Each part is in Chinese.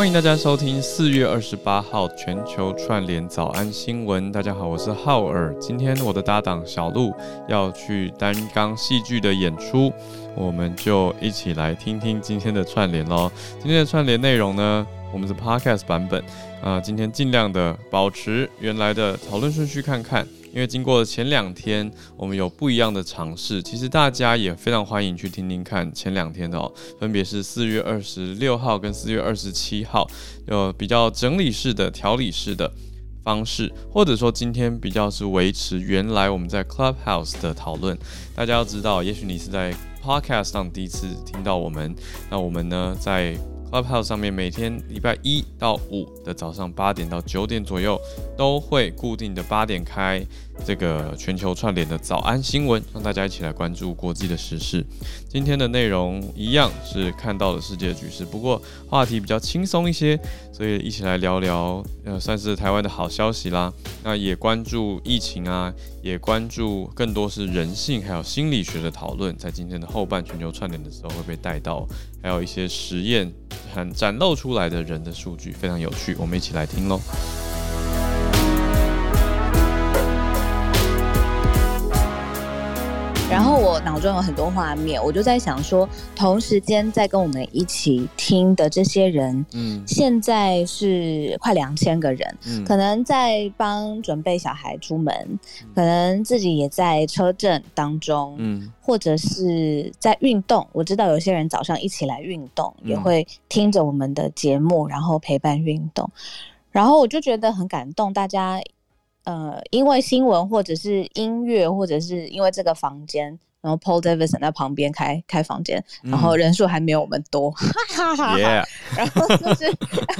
欢迎大家收听四月二十八号全球串联早安新闻。大家好，我是浩尔。今天我的搭档小鹿要去担纲戏剧的演出，我们就一起来听听今天的串联喽。今天的串联内容呢，我们是 Podcast 版本啊、今天尽量的保持原来的讨论顺序看看。因为经过前两天，我们有不一样的尝试，其实大家也非常欢迎去听听看前两天的哦，分别是四月二十六号跟四月二十七号，有比较整理式的、条理式的方式，或者说今天比较是维持原来我们在 Clubhouse 的讨论。大家要知道，也许你是在 Podcast 上第一次听到我们，那我们呢在 OPPO 上面每天礼拜一到五的早上八点到九点左右，都会固定的八点开。这个全球串联的早安新闻，让大家一起来关注国际的时事。今天的内容一样是看到了世界局势，不过话题比较轻松一些，所以一起来聊聊，呃，算是台湾的好消息啦。那也关注疫情啊，也关注更多是人性还有心理学的讨论，在今天的后半全球串联的时候会被带到，还有一些实验很展露出来的人的数据，非常有趣，我们一起来听喽。然后我脑中有很多画面，我就在想说，同时间在跟我们一起听的这些人，嗯，现在是快两千个人，嗯，可能在帮准备小孩出门，嗯，可能自己也在车震当中，嗯，或者是在运动。我知道有些人早上一起来运动，嗯，也会听着我们的节目，然后陪伴运动，然后我就觉得很感动，大家。呃，因为新闻或者是音乐，或者是因为这个房间，然后 Paul Davidson 在旁边开开房间，然后人数还没有我们多，哈哈哈。然后就是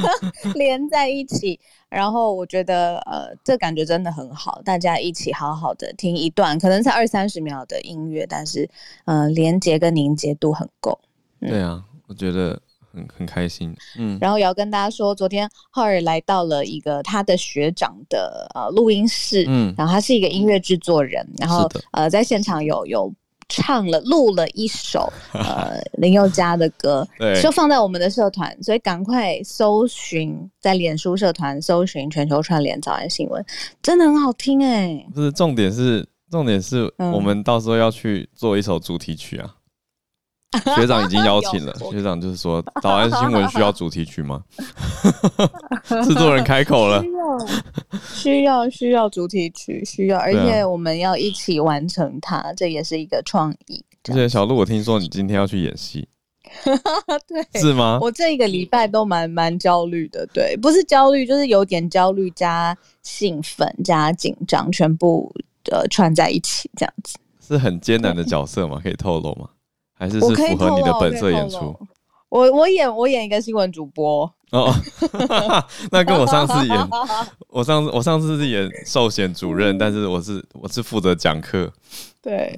连在一起，然后我觉得呃，这感觉真的很好，大家一起好好的听一段，可能才二三十秒的音乐，但是呃，连接跟凝结度很够。嗯、对啊，我觉得。很很开心，嗯，然后也要跟大家说，昨天浩尔来到了一个他的学长的呃录音室，嗯，然后他是一个音乐制作人，然后呃在现场有有唱了录了一首呃林宥嘉的歌，对，就放在我们的社团，所以赶快搜寻在脸书社团搜寻全球串联早安新闻，真的很好听哎、欸，不是重点是重点是我们到时候要去做一首主题曲啊。学长已经邀请了，学长就是说，早安新闻需要主题曲吗？制作人开口了，需要需要需要主题曲，需要，而且我们要一起完成它，这也是一个创意。而且小鹿，我听说你今天要去演戏，对，是吗？我这一个礼拜都蛮蛮焦虑的，对，不是焦虑，就是有点焦虑加兴奋加紧张，全部呃串在一起，这样子。是很艰难的角色吗？可以透露吗？还是是符合你的本色演出。我我，演我演一个新闻主播哦，那跟我上次演，我上次我上次是演寿险主任，但是我是我是负责讲课。对，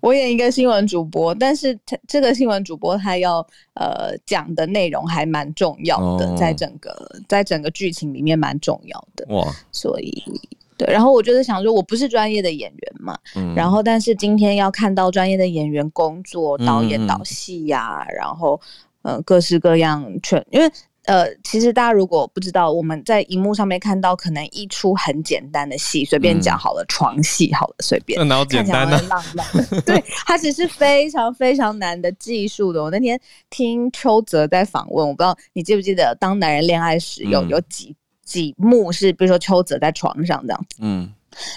我演一个新闻主播，但是他这个新闻主播他要呃讲的内容还蛮重要的，哦、在整个在整个剧情里面蛮重要的哇，所以。对，然后我就是想说，我不是专业的演员嘛，嗯、然后但是今天要看到专业的演员工作，导演导戏呀，嗯、然后呃各式各样全，因为呃其实大家如果不知道，我们在荧幕上面看到可能一出很简单的戏，随便讲好了，嗯、床戏好了，随便，那哪有简单的浪漫，对，它只是非常非常难的技术的。我那天听邱泽在访问，我不知道你记不记得《当男人恋爱时》有有几。几幕是，比如说邱泽在床上这样子，嗯，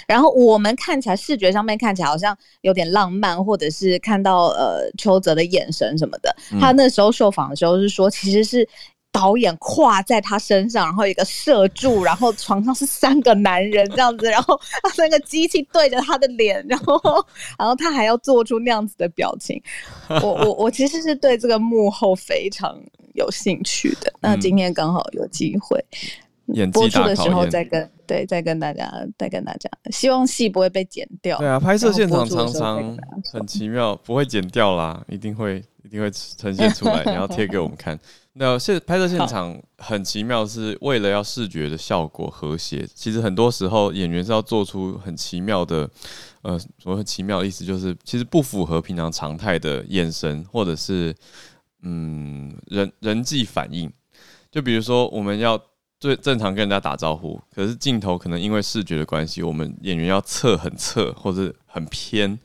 然后我们看起来视觉上面看起来好像有点浪漫，或者是看到呃邱泽的眼神什么的。嗯、他那时候受访的时候是说，其实是导演跨在他身上，然后一个射柱，然后床上是三个男人这样子，然后那个机器对着他的脸，然后 然后他还要做出那样子的表情。我我我其实是对这个幕后非常有兴趣的。那今天刚好有机会。播出的时候再跟对，再跟大家再跟大家，希望戏不会被剪掉。对啊，拍摄现场常常很奇妙，不会剪掉啦，一定会一定会呈现出来，然后贴给我们看。那现拍摄现场很奇妙，是为了要视觉的效果和谐。其实很多时候演员是要做出很奇妙的，呃，所谓奇妙的意思就是，其实不符合平常常态的眼神，或者是嗯人人际反应。就比如说我们要最正常跟人家打招呼，可是镜头可能因为视觉的关系，我们演员要侧很侧或者很偏，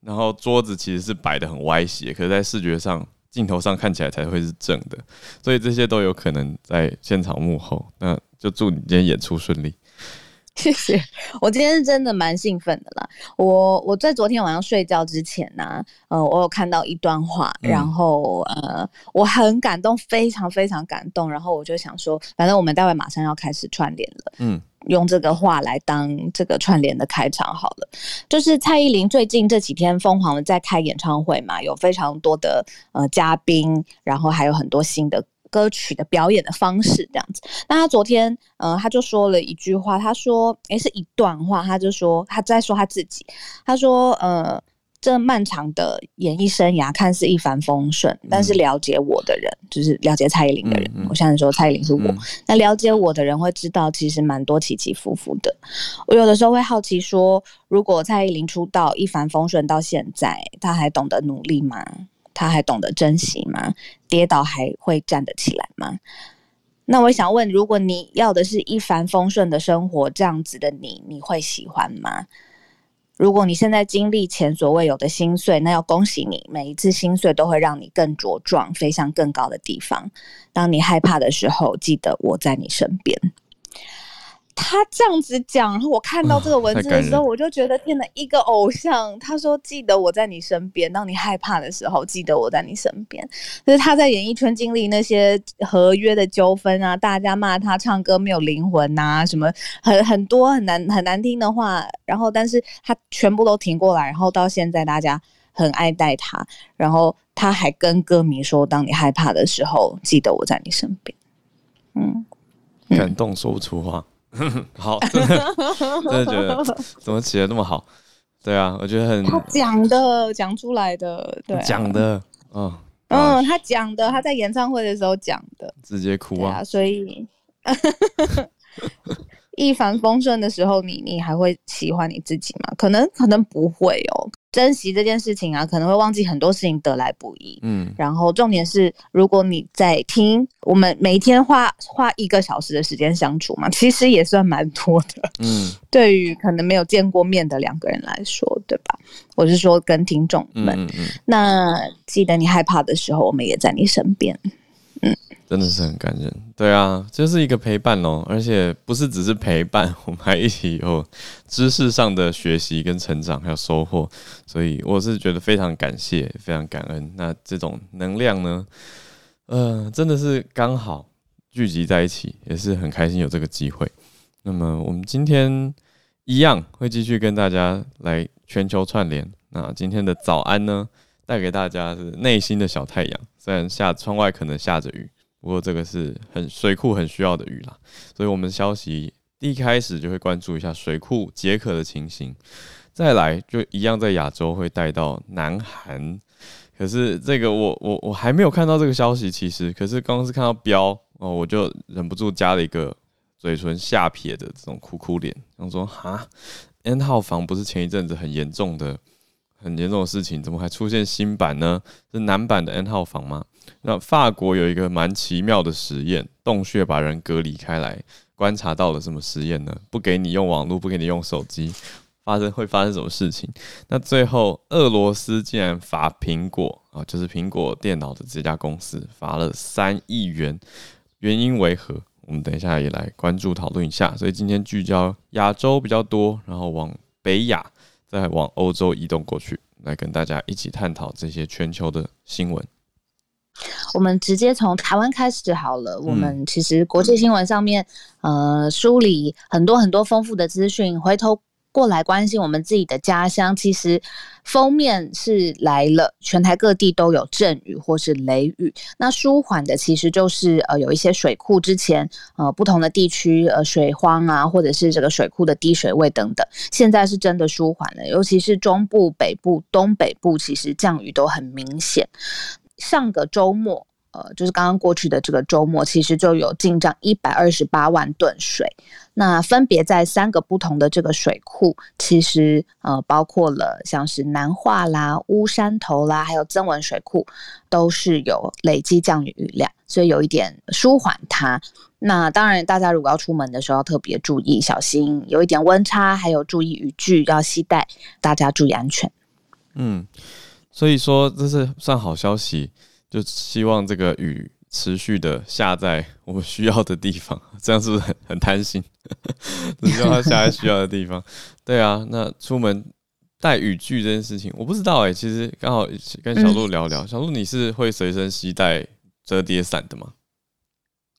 然后桌子其实是摆的很歪斜，可是在视觉上镜头上看起来才会是正的，所以这些都有可能在现场幕后。那就祝你今天演出顺利。谢谢，我今天是真的蛮兴奋的啦。我我在昨天晚上睡觉之前呢、啊，呃，我有看到一段话，然后呃，我很感动，非常非常感动。然后我就想说，反正我们待会马上要开始串联了，嗯，用这个话来当这个串联的开场好了。就是蔡依林最近这几天疯狂的在开演唱会嘛，有非常多的呃嘉宾，然后还有很多新的。歌曲的表演的方式这样子，那他昨天，呃，他就说了一句话，他说，诶、欸，是一段话，他就说他在说他自己，他说，呃，这漫长的演艺生涯看似一帆风顺，但是了解我的人，就是了解蔡依林的人，嗯嗯、我现在说蔡依林是我，嗯、那了解我的人会知道，其实蛮多起起伏伏的。我有的时候会好奇说，如果蔡依林出道一帆风顺到现在，他还懂得努力吗？他还懂得珍惜吗？跌倒还会站得起来吗？那我想问，如果你要的是一帆风顺的生活，这样子的你，你会喜欢吗？如果你现在经历前所未有的心碎，那要恭喜你，每一次心碎都会让你更茁壮，飞向更高的地方。当你害怕的时候，记得我在你身边。他这样子讲，然后我看到这个文字的时候，我就觉得天哪，一个偶像。他说：“记得我在你身边，当你害怕的时候，记得我在你身边。”就是他在演艺圈经历那些合约的纠纷啊，大家骂他唱歌没有灵魂呐，什么很很多很难很难听的话，然后但是他全部都挺过来，然后到现在大家很爱戴他，然后他还跟歌迷说：“当你害怕的时候，记得我在你身边。”嗯，感动说不出话。好，真的，真的觉得怎么起的那么好？对啊，我觉得很他讲的讲出来的，对讲、啊、的，嗯嗯，他讲的，他在演唱会的时候讲的，直接哭啊，啊所以 一帆风顺的时候你，你你还会喜欢你自己吗？可能可能不会哦。珍惜这件事情啊，可能会忘记很多事情得来不易。嗯，然后重点是，如果你在听，我们每天花花一个小时的时间相处嘛，其实也算蛮多的。嗯，对于可能没有见过面的两个人来说，对吧？我是说跟听众们，嗯嗯嗯，那记得你害怕的时候，我们也在你身边。真的是很感人，对啊，就是一个陪伴哦，而且不是只是陪伴，我们还一起有知识上的学习跟成长，还有收获，所以我是觉得非常感谢，非常感恩。那这种能量呢，呃，真的是刚好聚集在一起，也是很开心有这个机会。那么我们今天一样会继续跟大家来全球串联。那今天的早安呢，带给大家是内心的小太阳。虽然下窗外可能下着雨，不过这个是很水库很需要的雨啦，所以我们消息一开始就会关注一下水库解渴的情形，再来就一样在亚洲会带到南韩，可是这个我我我还没有看到这个消息，其实可是刚刚是看到标哦，我就忍不住加了一个嘴唇下撇的这种哭哭脸，想说哈，N 号房不是前一阵子很严重的。很严重的事情，怎么还出现新版呢？是男版的 N 号房吗？那法国有一个蛮奇妙的实验，洞穴把人隔离开来，观察到了什么实验呢？不给你用网络，不给你用手机，发生会发生什么事情？那最后俄罗斯竟然罚苹果啊，就是苹果电脑的这家公司罚了三亿元，原因为何？我们等一下也来关注讨论一下。所以今天聚焦亚洲比较多，然后往北亚。再往欧洲移动过去，来跟大家一起探讨这些全球的新闻。我们直接从台湾开始好了。我们其实国际新闻上面，呃，梳理很多很多丰富的资讯，回头。过来关心我们自己的家乡，其实封面是来了，全台各地都有阵雨或是雷雨。那舒缓的其实就是呃有一些水库之前呃不同的地区呃水荒啊，或者是这个水库的低水位等等，现在是真的舒缓了，尤其是中部、北部、东北部，其实降雨都很明显。上个周末呃，就是刚刚过去的这个周末，其实就有进账一百二十八万吨水。那分别在三个不同的这个水库，其实呃，包括了像是南化啦、乌山头啦，还有增文水库，都是有累积降雨雨量，所以有一点舒缓它。那当然，大家如果要出门的时候，要特别注意小心，有一点温差，还有注意雨具要携带，大家注意安全。嗯，所以说这是算好消息。就希望这个雨持续的下在我们需要的地方，这样是不是很很贪心？只希望它下在需要的地方。对啊，那出门带雨具这件事情，我不知道哎、欸。其实刚好跟小鹿聊聊，嗯、小鹿你是会随身携带折叠伞的吗？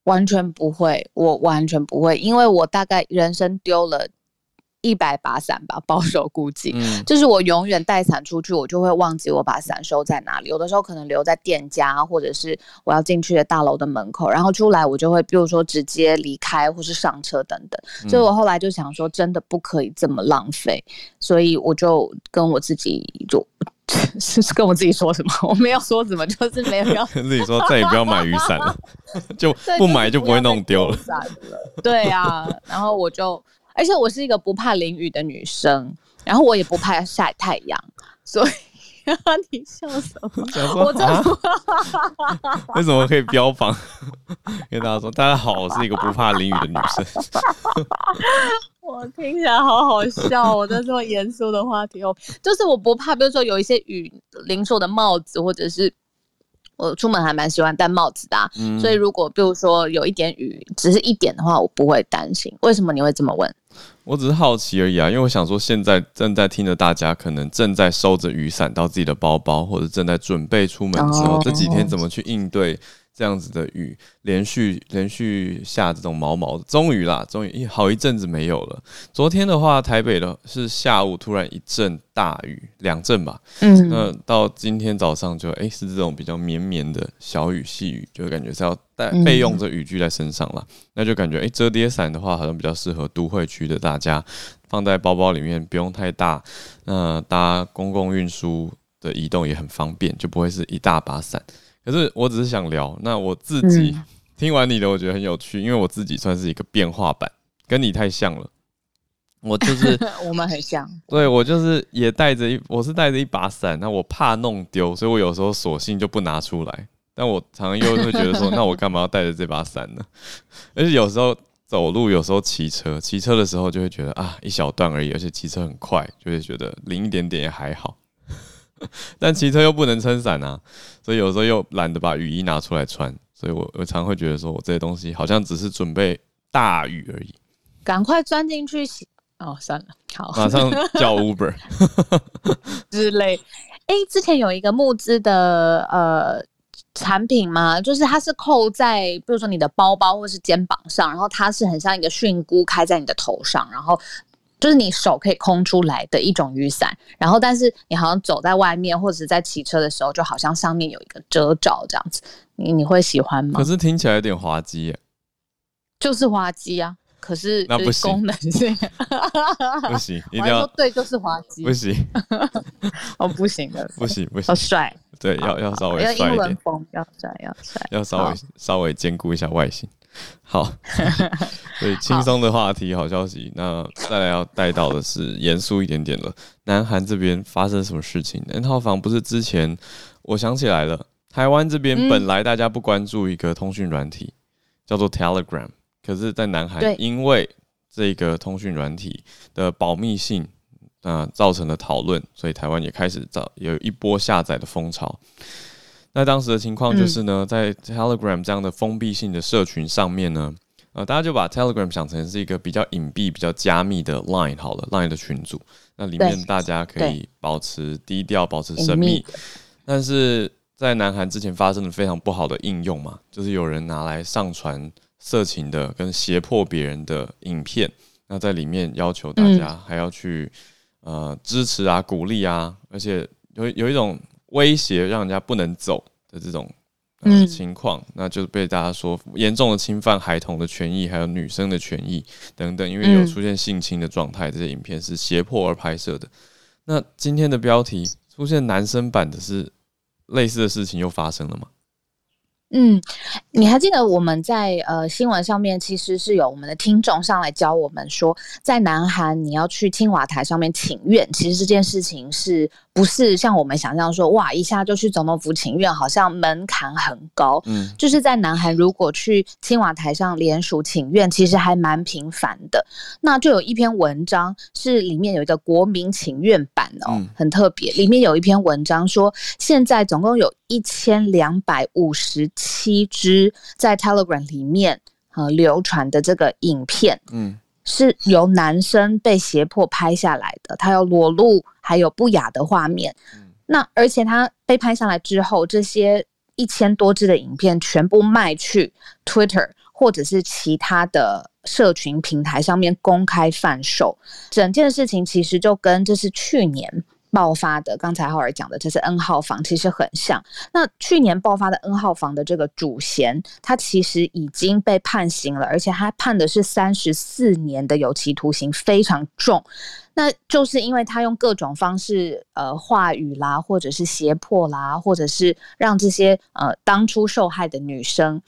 完全不会，我完全不会，因为我大概人生丢了。一百把伞吧，保守估计，嗯、就是我永远带伞出去，我就会忘记我把伞收在哪里。有的时候可能留在店家，或者是我要进去的大楼的门口，然后出来我就会，比如说直接离开或是上车等等。嗯、所以我后来就想说，真的不可以这么浪费，所以我就跟我自己就是跟我自己说什么，我没有说什么，就是没有要跟 自己说再也不要买雨伞了，就 不买就不会弄丢了。对啊，然后我就。而且我是一个不怕淋雨的女生，然后我也不怕晒太阳，所以 你笑什么？我真的 为什么可以标榜跟大家说，大家好，我是一个不怕淋雨的女生。我听起来好好笑，我在这么严肃的话题哦，就是我不怕，比如说有一些雨淋湿的帽子，或者是。我出门还蛮喜欢戴帽子的，啊，嗯、所以如果比如说有一点雨，只是一点的话，我不会担心。为什么你会这么问？我只是好奇而已啊，因为我想说，现在正在听的大家可能正在收着雨伞到自己的包包，或者正在准备出门之后，哦、这几天怎么去应对？这样子的雨连续连续下这种毛毛的，终于啦，终于一好一阵子没有了。昨天的话，台北的是下午突然一阵大雨，两阵吧。嗯，那到今天早上就哎、欸、是这种比较绵绵的小雨细雨，就感觉是要带备用着雨具在身上了。嗯、那就感觉哎、欸、折叠伞的话，好像比较适合都会区的大家放在包包里面，不用太大。那搭公共运输的移动也很方便，就不会是一大把伞。可是我只是想聊，那我自己听完你的，我觉得很有趣，因为我自己算是一个变化版，跟你太像了。我就是 我们很像，对，我就是也带着一，我是带着一把伞，那我怕弄丢，所以我有时候索性就不拿出来。但我常常又会觉得说，那我干嘛要带着这把伞呢？而且有时候走路，有时候骑车，骑车的时候就会觉得啊，一小段而已，而且骑车很快，就会觉得淋一点点也还好。但骑车又不能撑伞啊，所以有时候又懒得把雨衣拿出来穿，所以我我常会觉得说，我这些东西好像只是准备大雨而已。赶快钻进去洗哦，算了，好，马上叫 Uber 之类。哎、欸，之前有一个募资的呃产品嘛，就是它是扣在比如说你的包包或是肩膀上，然后它是很像一个蕈菇开在你的头上，然后。就是你手可以空出来的一种雨伞，然后但是你好像走在外面或者是在骑车的时候，就好像上面有一个遮罩这样子，你你会喜欢吗？可是听起来有点滑稽耶，就是滑稽啊。可是那不行，功能性。不行，一定要对，就是滑稽，不行，哦不行的，不行不行，好帅，对，要要稍微帅一点，要帅要帅，要稍微稍微兼顾一下外形。好，所以轻松的话题，好消息。那再来要带到的是严肃一点点了。南韩这边发生什么事情？N 号房不是之前，我想起来了，台湾这边本来大家不关注一个通讯软体，叫做 Telegram，可是，在南韩因为这个通讯软体的保密性，啊，造成了讨论，所以台湾也开始造有一波下载的风潮。那当时的情况就是呢，在 Telegram 这样的封闭性的社群上面呢，呃，大家就把 Telegram 想成是一个比较隐蔽、比较加密的 Line 好了，Line 的群组，那里面大家可以保持低调、保持神秘。但是在南韩之前发生了非常不好的应用嘛，就是有人拿来上传色情的跟胁迫别人的影片，那在里面要求大家还要去呃支持啊、鼓励啊，而且有有一种。威胁让人家不能走的这种呃情况，嗯、那就被大家说严重的侵犯孩童的权益，还有女生的权益等等。因为有出现性侵的状态，这些影片是胁迫而拍摄的。那今天的标题出现男生版的是类似的事情又发生了吗？嗯，你还记得我们在呃新闻上面其实是有我们的听众上来教我们说，在南韩你要去青瓦台上面请愿，其实这件事情是不是像我们想象说哇一下就去总统府请愿，好像门槛很高。嗯，就是在南韩如果去青瓦台上联署请愿，其实还蛮频繁的。那就有一篇文章是里面有一个国民请愿版哦，嗯、很特别，里面有一篇文章说现在总共有一千两百五十。七支在 Telegram 里面呃流传的这个影片，嗯，是由男生被胁迫拍下来的，他有裸露还有不雅的画面。嗯，那而且他被拍下来之后，这些一千多支的影片全部卖去 Twitter 或者是其他的社群平台上面公开贩售。整件事情其实就跟这是去年。爆发的，刚才浩尔讲的，这是 N 号房，其实很像。那去年爆发的 N 号房的这个主嫌，他其实已经被判刑了，而且他判的是三十四年的有期徒刑，非常重。那就是因为他用各种方式，呃，话语啦，或者是胁迫啦，或者是让这些呃当初受害的女生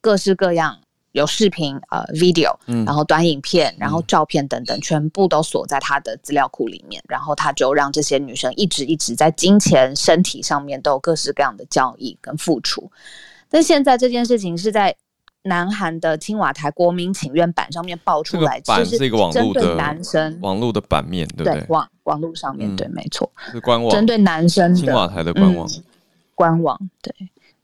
各式各样。有视频、呃，video，然后短影片，然后照片等等，嗯、全部都锁在他的资料库里面。然后他就让这些女生一直一直在金钱、身体上面都有各式各样的交易跟付出。但现在这件事情是在南韩的青瓦台国民请愿版上面爆出来，这是一个网络的男生网络的版面，对不对？对网网络上面、嗯、对，没错，是官网针对男生的青瓦台的官网、嗯，官网对，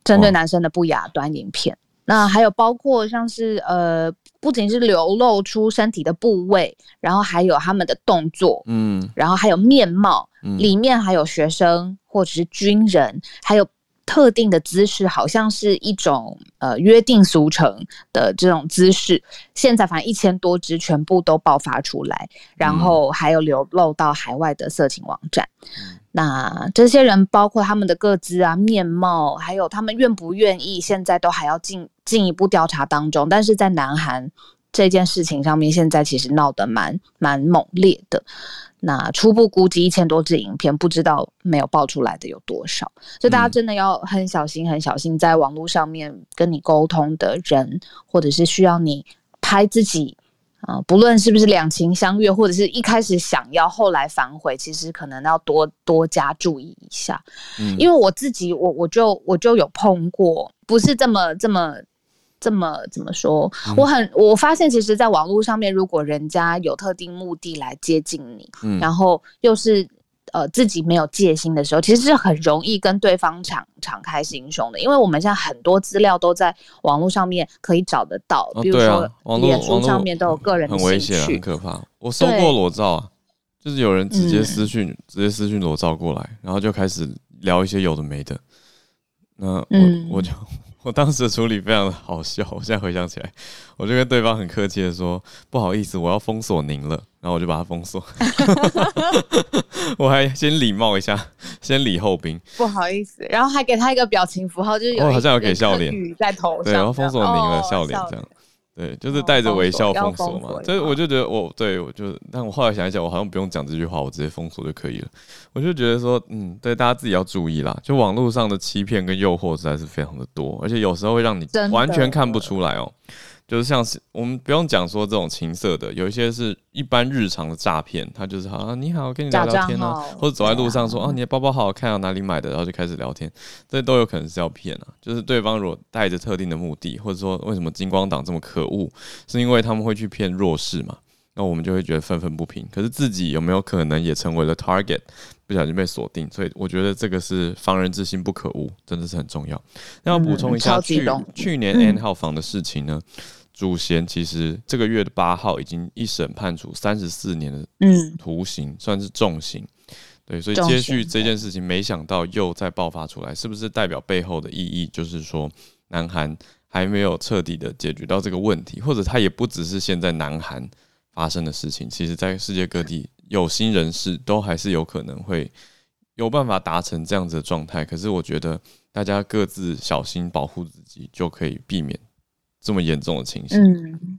针对男生的不雅短影片。那还有包括像是呃，不仅是流露出身体的部位，然后还有他们的动作，嗯，然后还有面貌，嗯，里面还有学生或者是军人，还有特定的姿势，好像是一种呃约定俗成的这种姿势。现在反正一千多只全部都爆发出来，然后还有流露到海外的色情网站。嗯那这些人包括他们的个资啊、面貌，还有他们愿不愿意，现在都还要进进一步调查当中。但是在南韩这件事情上面，现在其实闹得蛮蛮猛烈的。那初步估计一千多支影片，不知道没有爆出来的有多少。所以大家真的要很小心、很小心，在网络上面跟你沟通的人，或者是需要你拍自己。啊、呃，不论是不是两情相悦，或者是一开始想要，后来反悔，其实可能要多多加注意一下。嗯，因为我自己，我我就我就有碰过，不是这么这么这么怎么说？嗯、我很我发现，其实，在网络上面，如果人家有特定目的来接近你，嗯，然后又是。呃，自己没有戒心的时候，其实是很容易跟对方敞敞开心胸的，因为我们现在很多资料都在网络上面可以找得到，比如说脸书上面都有个人的，很危险，很可怕。我收过裸照啊，就是有人直接私讯，嗯、直接私讯裸照过来，然后就开始聊一些有的没的，那我、嗯、我就。我当时的处理非常的好笑，我现在回想起来，我就跟对方很客气的说：“不好意思，我要封锁您了。”然后我就把他封锁，我还先礼貌一下，先礼后兵。不好意思，然后还给他一个表情符号，就是有好像有给笑脸在头上，对，然后封锁您了，笑脸这样。对，就是带着微笑封锁嘛。所以我就觉得我，我对我就，但我后来想一想，我好像不用讲这句话，我直接封锁就可以了。我就觉得说，嗯，对，大家自己要注意啦。就网络上的欺骗跟诱惑实在是非常的多，而且有时候会让你完全看不出来哦。就是像是我们不用讲说这种情色的，有一些是一般日常的诈骗，他就是好啊，你好，跟你聊聊天啊，或者走在路上说啊，你的包包好好看啊，哪里买的，然后就开始聊天，这都有可能是要骗啊。就是对方如果带着特定的目的，或者说为什么金光党这么可恶，是因为他们会去骗弱势嘛？那我们就会觉得愤愤不平。可是自己有没有可能也成为了 target，不小心被锁定？所以我觉得这个是防人之心不可无，真的是很重要。那要补充一下，去去年 N 号房的事情呢？主嫌其实这个月的八号已经一审判处三十四年的徒刑，嗯、算是重刑。对，所以接续这件事情，没想到又再爆发出来，是不是代表背后的意义就是说，南韩还没有彻底的解决到这个问题，或者它也不只是现在南韩发生的事情，其实在世界各地有心人士都还是有可能会有办法达成这样子的状态。可是我觉得大家各自小心保护自己，就可以避免。这么严重的情形，嗯，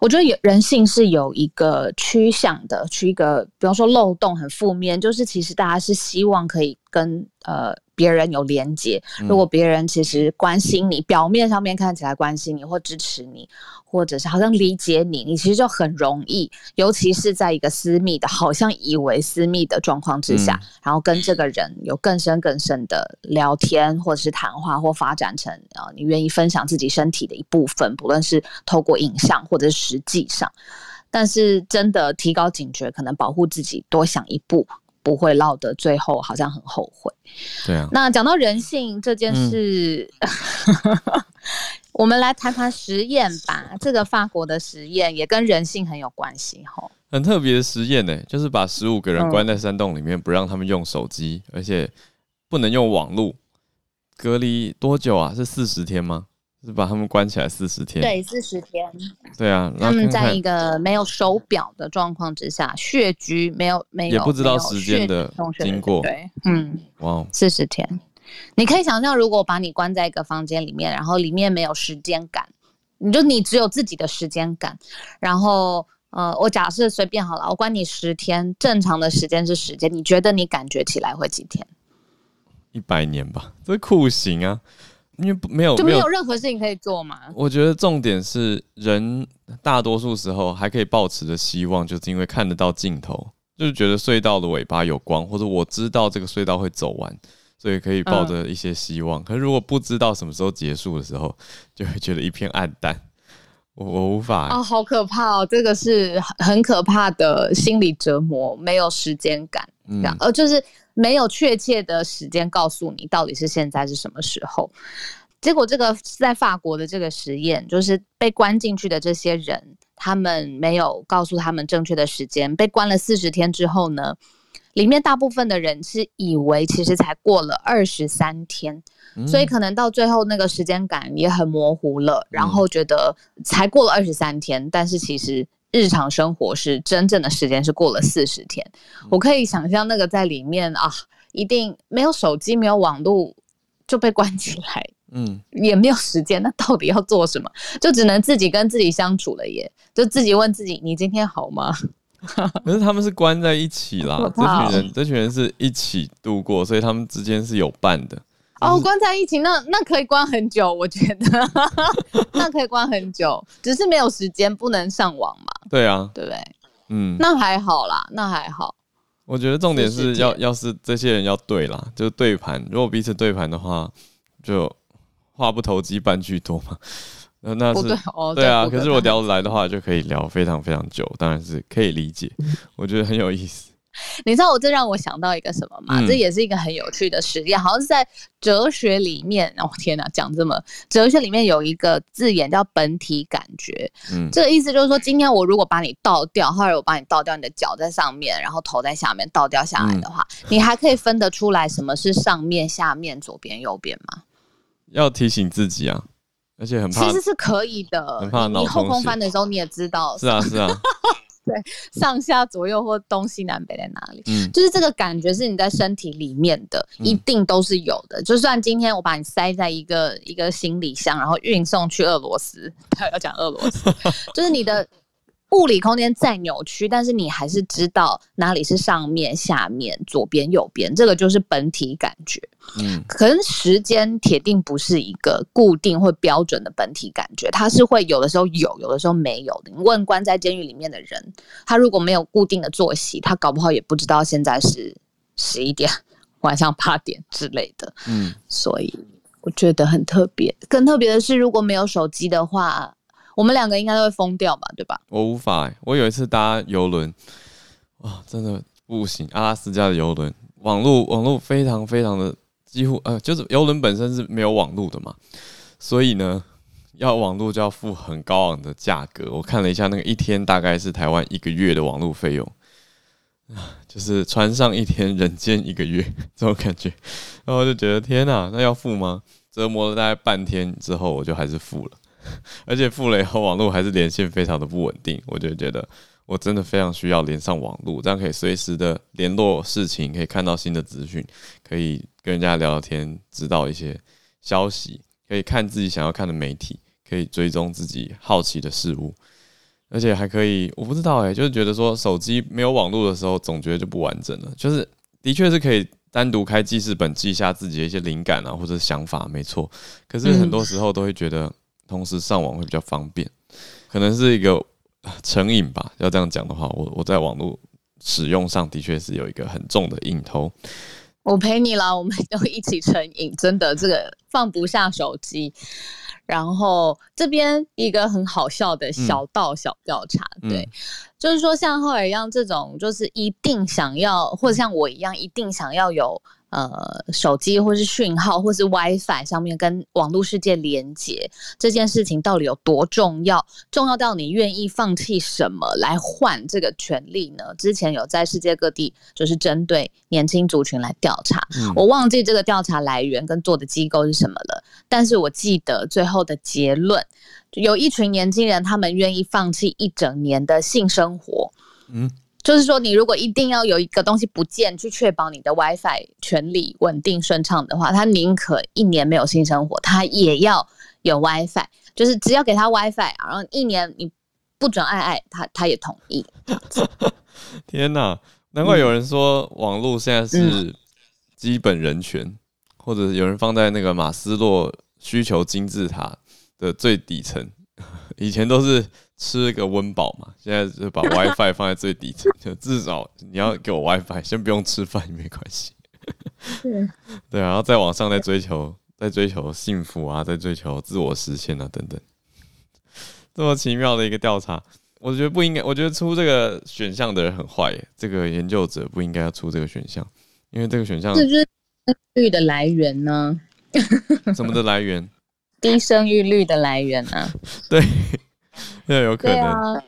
我觉得人性是有一个趋向的，去一个，比方说漏洞很负面，就是其实大家是希望可以跟呃别人有连接，如果别人其实关心你，表面上面看起来关心你或支持你，或者是好像理解你，你其实就很容易，尤其是在一个私密的，好像以为私密的状况之下，然后跟这个人有更深更深的聊天，或者是谈话，或发展成啊，你愿意分享自己身体的一部分，不论是透过影像或者是实际上，但是真的提高警觉，可能保护自己，多想一步。不会落得最后好像很后悔。对啊。那讲到人性这件事，嗯、我们来谈谈实验吧。这个法国的实验也跟人性很有关系哈。很特别的实验呢，就是把十五个人关在山洞里面，不让他们用手机，嗯、而且不能用网络，隔离多久啊？是四十天吗？是把他们关起来四十天，对，四十天。对啊，他们在一个没有手表的状况之下，血局没有没有，也不知道时间的经过。对，嗯，哇，四十天，你可以想象，如果把你关在一个房间里面，然后里面没有时间感，你就你只有自己的时间感，然后呃，我假设随便好了，我关你十天，正常的时间是时间，你觉得你感觉起来会几天？一百年吧，这是酷刑啊！因为没有就没有任何事情可以做嘛。我觉得重点是人大多数时候还可以抱持着希望，就是因为看得到尽头，就是觉得隧道的尾巴有光，或者我知道这个隧道会走完，所以可以抱着一些希望。嗯、可是如果不知道什么时候结束的时候，就会觉得一片暗淡。我我无法哦，好可怕哦！这个是很可怕的心理折磨，没有时间感，这样，呃、嗯，就是。没有确切的时间告诉你到底是现在是什么时候，结果这个在法国的这个实验，就是被关进去的这些人，他们没有告诉他们正确的时间，被关了四十天之后呢，里面大部分的人是以为其实才过了二十三天，嗯，所以可能到最后那个时间感也很模糊了，然后觉得才过了二十三天，但是其实。日常生活是真正的时间是过了四十天，我可以想象那个在里面啊，一定没有手机，没有网络就被关起来，嗯，也没有时间，那到底要做什么？就只能自己跟自己相处了耶，就自己问自己：你今天好吗？可是他们是关在一起啦，这群人，这群人是一起度过，所以他们之间是有伴的。哦，关在一起，那那可以关很久，我觉得 那可以关很久，只是没有时间，不能上网嘛。对啊，对不对？嗯，那还好啦，那还好。我觉得重点是要，要是这些人要对啦，就是对盘。如果彼此对盘的话，就话不投机半句多嘛。那那是对，哦、对啊。可是我聊得来的话，就可以聊非常非常久，当然是可以理解。我觉得很有意思。你知道我这让我想到一个什么吗？嗯、这也是一个很有趣的实验，好像是在哲学里面。哦天哪，讲这么哲学里面有一个字眼叫本体感觉。嗯，这个意思就是说，今天我如果把你倒掉，或者我把你倒掉，你的脚在上面，然后头在下面，倒掉下来的话，嗯、你还可以分得出来什么是上面、下面、左边、右边吗？要提醒自己啊，而且很怕，其实是可以的。很怕你后空翻的时候，你也知道。是啊，是啊。对，上下左右或东西南北在哪里？嗯，就是这个感觉是你在身体里面的，嗯、一定都是有的。就算今天我把你塞在一个一个行李箱，然后运送去俄罗斯，要讲俄罗斯，就是你的。物理空间再扭曲，但是你还是知道哪里是上面、下面、左边、右边，这个就是本体感觉。嗯，可能时间铁定不是一个固定或标准的本体感觉，它是会有的时候有，有的时候没有的。你问关在监狱里面的人，他如果没有固定的作息，他搞不好也不知道现在是十一点、晚上八点之类的。嗯，所以我觉得很特别。更特别的是，如果没有手机的话。我们两个应该都会疯掉吧，对吧？我无法、我有一次搭邮轮，哇，真的不行！阿拉斯加的邮轮，网络网络非常非常的几乎呃，就是邮轮本身是没有网络的嘛，所以呢，要网络就要付很高昂的价格。我看了一下，那个一天大概是台湾一个月的网络费用，啊，就是船上一天，人间一个月 这种感觉。然后就觉得天哪，那要付吗？折磨了大概半天之后，我就还是付了。而且付了以后，网络还是连线非常的不稳定，我就觉得我真的非常需要连上网络，这样可以随时的联络事情，可以看到新的资讯，可以跟人家聊聊天，知道一些消息，可以看自己想要看的媒体，可以追踪自己好奇的事物，而且还可以，我不知道哎、欸，就是觉得说手机没有网络的时候，总觉得就不完整了，就是的确是可以单独开记事本记下自己的一些灵感啊或者想法，没错。可是很多时候都会觉得同时上网会比较方便，可能是一个成瘾吧。要这样讲的话，我我在网络使用上的确是有一个很重的瘾头。我陪你了，我们都一起成瘾，真的这个放不下手机。然后这边一个很好笑的小道小调查，嗯、对，嗯、就是说像浩尔一样这种，就是一定想要，或者像我一样一定想要有。呃，手机或是讯号，或是 WiFi 上面跟网络世界连接这件事情到底有多重要？重要到你愿意放弃什么来换这个权利呢？之前有在世界各地就是针对年轻族群来调查，嗯、我忘记这个调查来源跟做的机构是什么了，但是我记得最后的结论，有一群年轻人他们愿意放弃一整年的性生活，嗯。就是说，你如果一定要有一个东西不见，去确保你的 WiFi 权利稳定顺畅的话，他宁可一年没有性生活，他也要有 WiFi。就是只要给他 WiFi，然后一年你不准爱爱，他他也同意。天哪，难怪有人说网络现在是基本人权，嗯、或者有人放在那个马斯洛需求金字塔的最底层，以前都是。吃个温饱嘛，现在就把 WiFi 放在最底层，就至少你要给我 WiFi，先不用吃饭也没关系。对，对，然后再往上再追求，再追求幸福啊，再追求自我实现啊，等等。这么奇妙的一个调查，我觉得不应该，我觉得出这个选项的人很坏耶。这个研究者不应该要出这个选项，因为这个选项是不是生育率的来源呢？什么的来源？低生育率的来源啊？对。那有可能。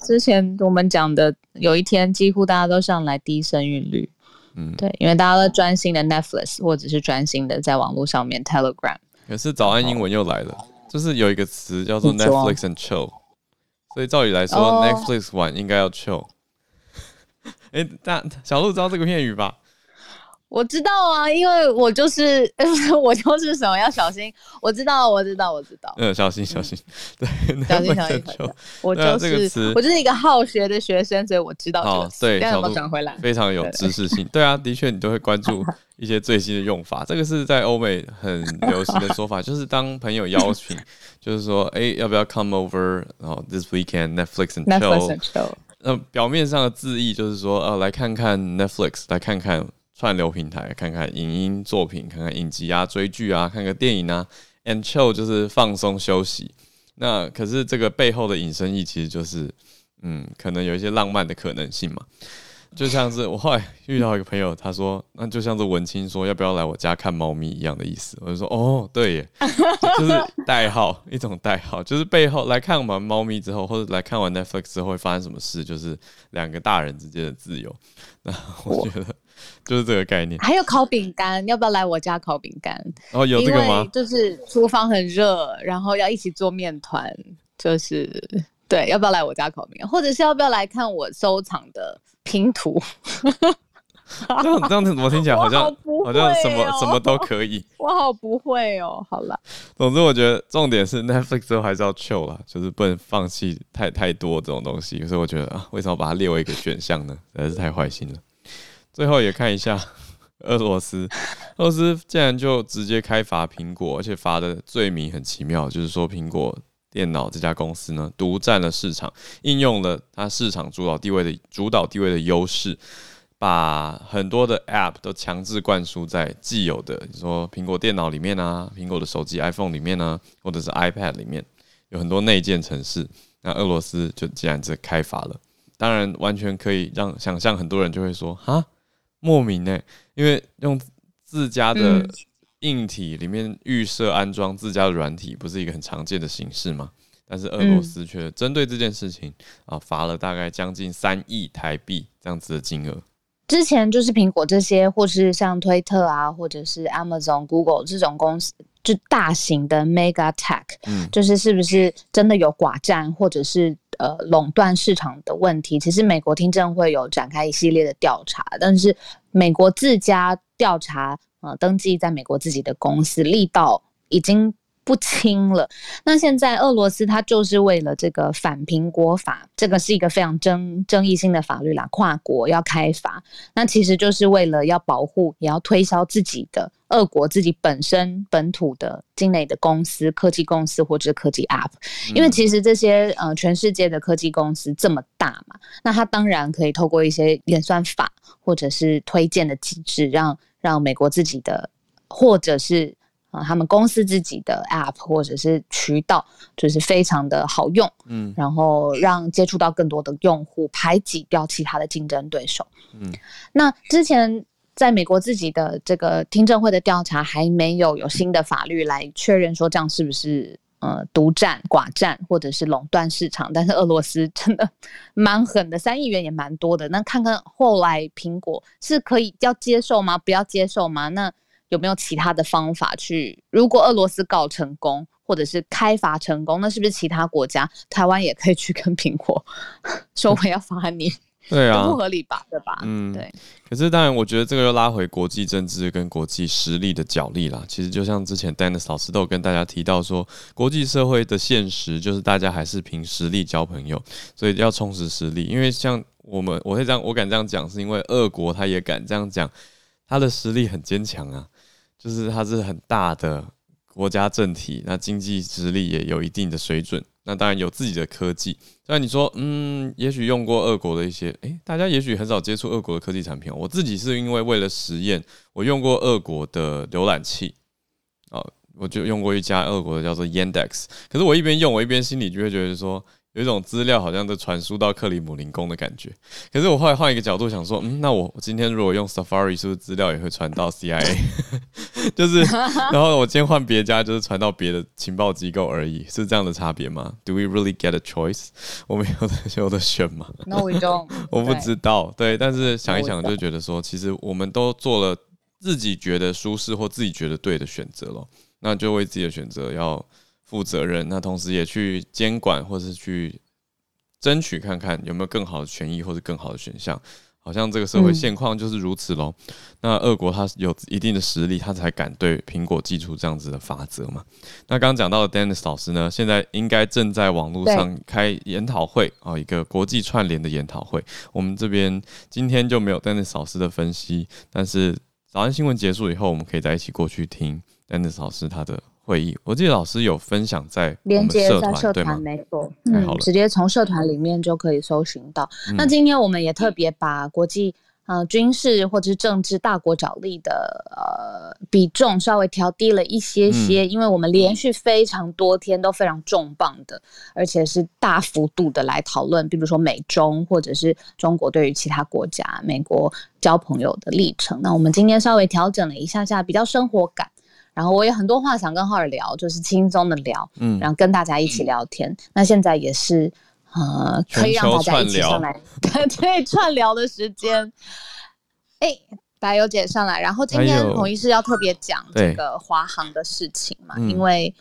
之前我们讲的，有一天几乎大家都上来低生育率。嗯，对，因为大家都专心的 Netflix，或者是专心的在网络上面 Telegram。可是早安英文又来了，就是有一个词叫做 Netflix and chill，所以照理来说、哦、Netflix 晚应该要 chill。哎、欸，大小鹿知道这个片语吧？我知道啊，因为我就是 我就是什么要小心。我知道，我知道，我知道。嗯，小心，小心。对，小心，小心。我就是我就是一个好学的学生，所以我知道。好，对，小鹿转回来，非常有知识性。对啊，的确，你都会关注一些最新的用法。这个是在欧美很流行的说法，就是当朋友邀请，就是说，哎，要不要 come over？然后 this weekend Netflix and chill。那表面上的字意就是说，呃，来看看 Netflix，来看看。串流平台看看影音作品，看看影集啊，追剧啊，看个电影啊，and chill 就是放松休息。那可是这个背后的隐身意其实就是，嗯，可能有一些浪漫的可能性嘛。就像是我后来遇到一个朋友，他说，那就像是文青说要不要来我家看猫咪一样的意思。我就说，哦，对耶，就是代号，一种代号，就是背后来看完猫咪之后，或者来看完 Netflix 之后会发生什么事，就是两个大人之间的自由。那我觉得。就是这个概念，还有烤饼干，要不要来我家烤饼干？哦，有这个吗？就是厨房很热，然后要一起做面团，就是对，要不要来我家烤饼干？或者是要不要来看我收藏的拼图？这样这样子怎么听起来好像好像什么什么都可以？我好不会哦。好了，总之我觉得重点是 Netflix 之后还是要 chill 啦，就是不能放弃太太多这种东西。所以我觉得啊，为什么把它列为一个选项呢？实在是太坏心了。最后也看一下 俄罗斯，俄罗斯竟然就直接开罚苹果，而且罚的罪名很奇妙，就是说苹果电脑这家公司呢独占了市场，应用了它市场主导地位的主导地位的优势，把很多的 App 都强制灌输在既有的，你说苹果电脑里面啊，苹果的手机 iPhone 里面啊，或者是 iPad 里面有很多内建程式，那俄罗斯就竟然这开罚了，当然完全可以让想象很多人就会说哈。莫名呢、欸，因为用自家的硬体里面预设安装自家的软体，不是一个很常见的形式吗？但是俄罗斯却针对这件事情啊，罚了大概将近三亿台币这样子的金额。之前就是苹果这些，或是像推特啊，或者是 Amazon、Google 这种公司，就大型的 Mega Tech，嗯，就是是不是真的有寡占，或者是？呃，垄断市场的问题，其实美国听证会有展开一系列的调查，但是美国自家调查，呃，登记在美国自己的公司力道已经不轻了。那现在俄罗斯它就是为了这个反苹果法，这个是一个非常争争议性的法律啦，跨国要开罚，那其实就是为了要保护，也要推销自己的俄国自己本身本土的境内的公司、科技公司或者是科技 App，因为其实这些呃全世界的科技公司这么大嘛，那它当然可以透过一些演算法或者是推荐的机制，让让美国自己的或者是。啊，他们公司自己的 App 或者是渠道，就是非常的好用，嗯，然后让接触到更多的用户，排挤掉其他的竞争对手，嗯。那之前在美国自己的这个听证会的调查，还没有有新的法律来确认说这样是不是呃独占、寡占或者是垄断市场。但是俄罗斯真的蛮狠的，三亿元也蛮多的。那看看后来苹果是可以要接受吗？不要接受吗？那有没有其他的方法去？如果俄罗斯告成功，或者是开罚成功，那是不是其他国家，台湾也可以去跟苹果 说我要罚你？对啊，不合理吧？对吧？嗯，对。可是当然，我觉得这个又拉回国际政治跟国际实力的角力啦。其实就像之前 Dennis 老师都有跟大家提到说，国际社会的现实就是大家还是凭实力交朋友，所以要充实实力。因为像我们，我会这样，我敢这样讲，是因为俄国他也敢这样讲，他的实力很坚强啊。就是他是很大的国家政体，那经济实力也有一定的水准，那当然有自己的科技。那你说，嗯，也许用过俄国的一些，诶、大家也许很少接触俄国的科技产品。我自己是因为为了实验，我用过俄国的浏览器，哦，我就用过一家俄国的叫做 Yandex。可是我一边用，我一边心里就会觉得说。有一种资料好像在传输到克里姆林宫的感觉，可是我后来换一个角度想说，嗯，那我今天如果用 Safari，是不是资料也会传到 CIA？就是，然后我今天换别家，就是传到别的情报机构而已，是这样的差别吗？Do we really get a choice？我们有的有的选吗？No, we don't。我不知道，对，但是想一想就觉得说，其实我们都做了自己觉得舒适或自己觉得对的选择了，那就为自己的选择要。负责任，那同时也去监管，或是去争取看看有没有更好的权益或者更好的选项。好像这个社会现况就是如此喽。嗯、那俄国它有一定的实力，它才敢对苹果寄出这样子的法则嘛。那刚刚讲到的 Dennis 老师呢，现在应该正在网络上开研讨会啊，一个国际串联的研讨会。我们这边今天就没有 Dennis 老师的分析，但是早安新闻结束以后，我们可以在一起过去听 Dennis 老师他的。会议，我记得老师有分享在连接在社团，没错，嗯，直接从社团里面就可以搜寻到。嗯、那今天我们也特别把国际呃军事或者是政治大国角力的呃比重稍微调低了一些些，嗯、因为我们连续非常多天都非常重磅的，而且是大幅度的来讨论，比如说美中或者是中国对于其他国家美国交朋友的历程。那我们今天稍微调整了一下下，比较生活感。然后我有很多话想跟浩尔聊，就是轻松的聊，嗯，然后跟大家一起聊天。嗯、那现在也是，呃，可以让大家一起上来，对对，串聊的时间。哎，白油姐上来，然后今天孔医师要特别讲这个华航的事情嘛，因为，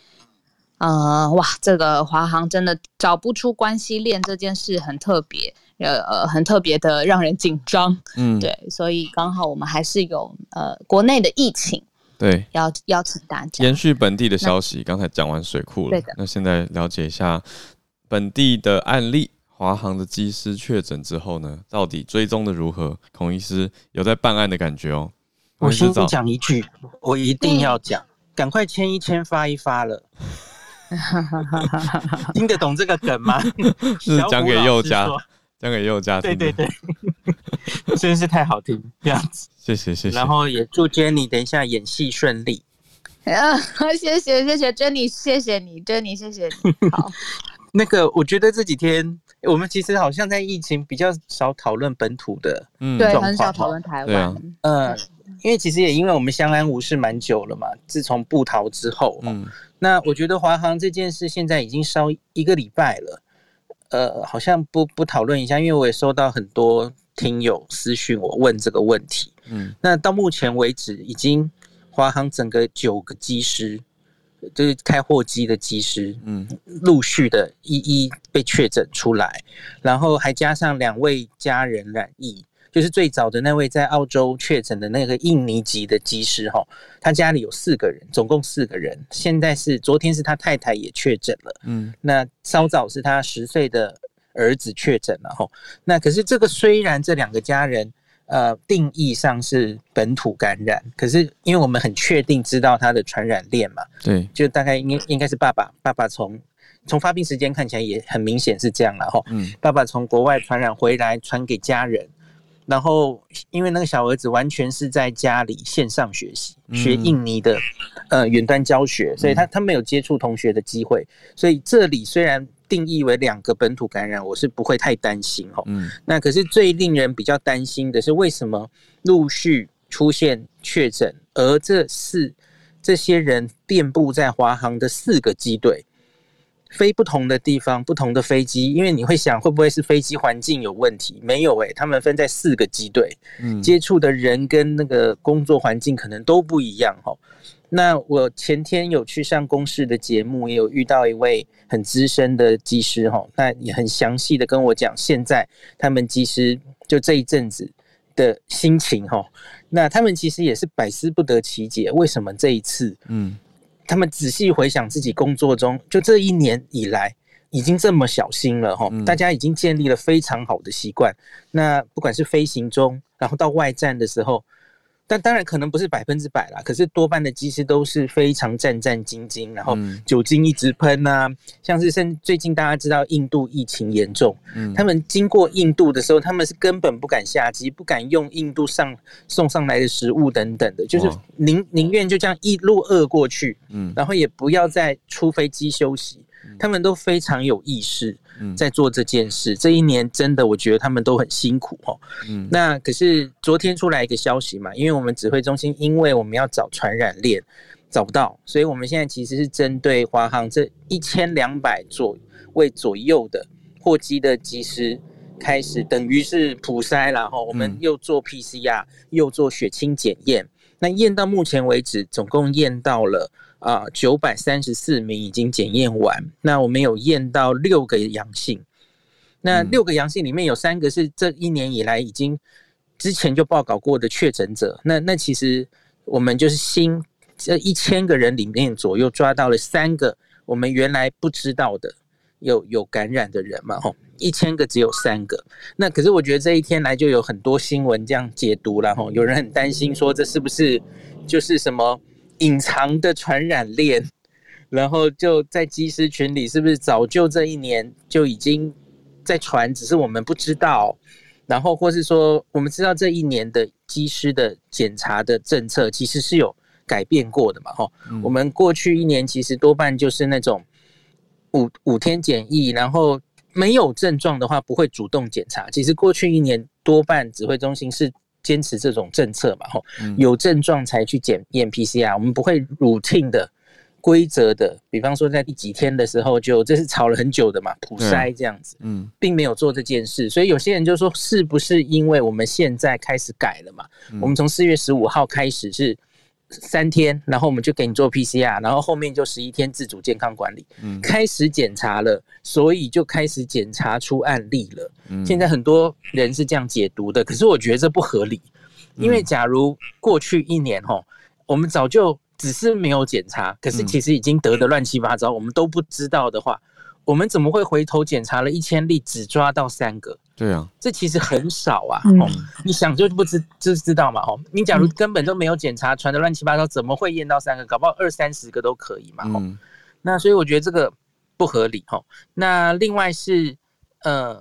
呃，哇，这个华航真的找不出关系链这件事很特别，呃呃，很特别的让人紧张，嗯，对，所以刚好我们还是有呃国内的疫情。对，要邀请大家延续本地的消息。刚才讲完水库了，那现在了解一下本地的案例，华航的机师确诊之后呢，到底追踪的如何？孔医师有在办案的感觉哦。我先讲一句，我一定要讲，赶快签一签，发一发了。听得懂这个梗吗？是讲给佑嘉。讲给佑嘉听，对对对，真是太好听，这样子，谢谢谢谢，然后也祝 Jenny 等一下演戏顺利，啊，谢谢谢谢 Jenny，谢谢你 Jenny，谢谢你，好，那个我觉得这几天我们其实好像在疫情比较少讨论本土的，嗯，对，很少讨论台湾，嗯、呃，因为其实也因为我们相安无事蛮久了嘛，自从布逃之后，嗯，那我觉得华航这件事现在已经烧一个礼拜了。呃，好像不不讨论一下，因为我也收到很多听友私讯我问这个问题。嗯，那到目前为止，已经华航整个九个机师，就是开货机的机师，嗯，陆续的一一被确诊出来，然后还加上两位家人染疫，就是最早的那位在澳洲确诊的那个印尼籍的机师哈，他家里有四个人，总共四个人。现在是昨天是他太太也确诊了，嗯，那稍早是他十岁的儿子确诊了哈。那可是这个虽然这两个家人呃定义上是本土感染，可是因为我们很确定知道他的传染链嘛，对，就大概应该应该是爸爸，爸爸从。从发病时间看起来也很明显是这样了哈。嗯，爸爸从国外传染回来，传给家人，然后因为那个小儿子完全是在家里线上学习，学印尼的呃远端教学，所以他他没有接触同学的机会，所以这里虽然定义为两个本土感染，我是不会太担心哈。嗯，那可是最令人比较担心的是，为什么陆续出现确诊，而这是这些人遍布在华航的四个机队。飞不同的地方，不同的飞机，因为你会想会不会是飞机环境有问题？没有诶、欸，他们分在四个机队，嗯，接触的人跟那个工作环境可能都不一样哈。那我前天有去上公视的节目，也有遇到一位很资深的技师哈，那也很详细的跟我讲现在他们技师就这一阵子的心情哈。那他们其实也是百思不得其解，为什么这一次，嗯。他们仔细回想自己工作中，就这一年以来，已经这么小心了哈。大家已经建立了非常好的习惯。那不管是飞行中，然后到外站的时候。但当然可能不是百分之百啦，可是多半的机师都是非常战战兢兢，然后酒精一直喷呐、啊，像是甚最近大家知道印度疫情严重，嗯，他们经过印度的时候，他们是根本不敢下机，不敢用印度上送上来的食物等等的，就是宁宁愿就这样一路饿过去，嗯，然后也不要再出飞机休息，他们都非常有意识。在做这件事，嗯，这一年真的，我觉得他们都很辛苦哦。嗯，那可是昨天出来一个消息嘛，因为我们指挥中心，因为我们要找传染链，找不到，所以我们现在其实是针对华航这一千两百左位左右的货机的机师开始，等于是普筛，然后我们又做 PCR，又做血清检验。那验到目前为止，总共验到了。啊，九百三十四名已经检验完，那我们有验到六个阳性，那六个阳性里面有三个是这一年以来已经之前就报告过的确诊者，那那其实我们就是新这一千个人里面左右抓到了三个我们原来不知道的有有感染的人嘛，吼，一千个只有三个，那可是我觉得这一天来就有很多新闻这样解读了，吼，有人很担心说这是不是就是什么？隐藏的传染链，然后就在机师群里，是不是早就这一年就已经在传，只是我们不知道。然后或是说，我们知道这一年的机师的检查的政策其实是有改变过的嘛？哈、嗯，我们过去一年其实多半就是那种五五天检疫，然后没有症状的话不会主动检查。其实过去一年多半指挥中心是。坚持这种政策嘛，吼，有症状才去检验 PCR，我们不会 routine 的规则的，比方说在第几天的时候就这是吵了很久的嘛，普筛这样子，嗯，并没有做这件事，所以有些人就说是不是因为我们现在开始改了嘛？我们从四月十五号开始是。三天，然后我们就给你做 PCR，然后后面就十一天自主健康管理。嗯，开始检查了，所以就开始检查出案例了。嗯，现在很多人是这样解读的，可是我觉得这不合理，因为假如过去一年齁，我们早就只是没有检查，可是其实已经得的乱七八糟，我们都不知道的话，我们怎么会回头检查了一千例只抓到三个？对啊，这其实很少啊。哦，你想就不知就知道嘛。哦，你假如根本都没有检查，传的乱七八糟，怎么会验到三个？搞不好二三十个都可以嘛。哦，那所以我觉得这个不合理。哦，那另外是呃，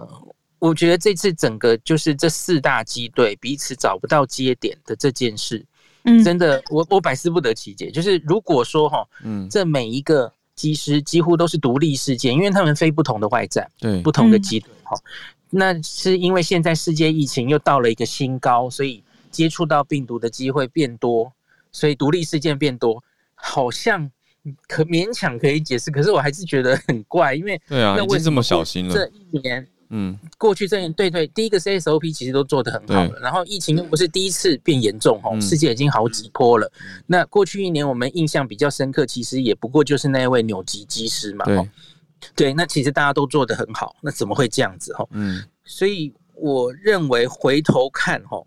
我觉得这次整个就是这四大机队彼此找不到接点的这件事，嗯，真的我我百思不得其解。就是如果说哈，嗯，这每一个机师几乎都是独立事件，因为他们飞不同的外站，对，不同的机队，哈。那是因为现在世界疫情又到了一个新高，所以接触到病毒的机会变多，所以独立事件变多，好像可勉强可以解释，可是我还是觉得很怪，因为对啊，已经这么小心了。这一年，嗯，过去这一年，对对，第一个 CSOP 其实都做得很好了，然后疫情又不是第一次变严重哦，世界已经好几波了。那过去一年我们印象比较深刻，其实也不过就是那位纽吉机师嘛，对。那其实大家都做得很好，那怎么会这样子？哈，嗯，所以我认为回头看哈，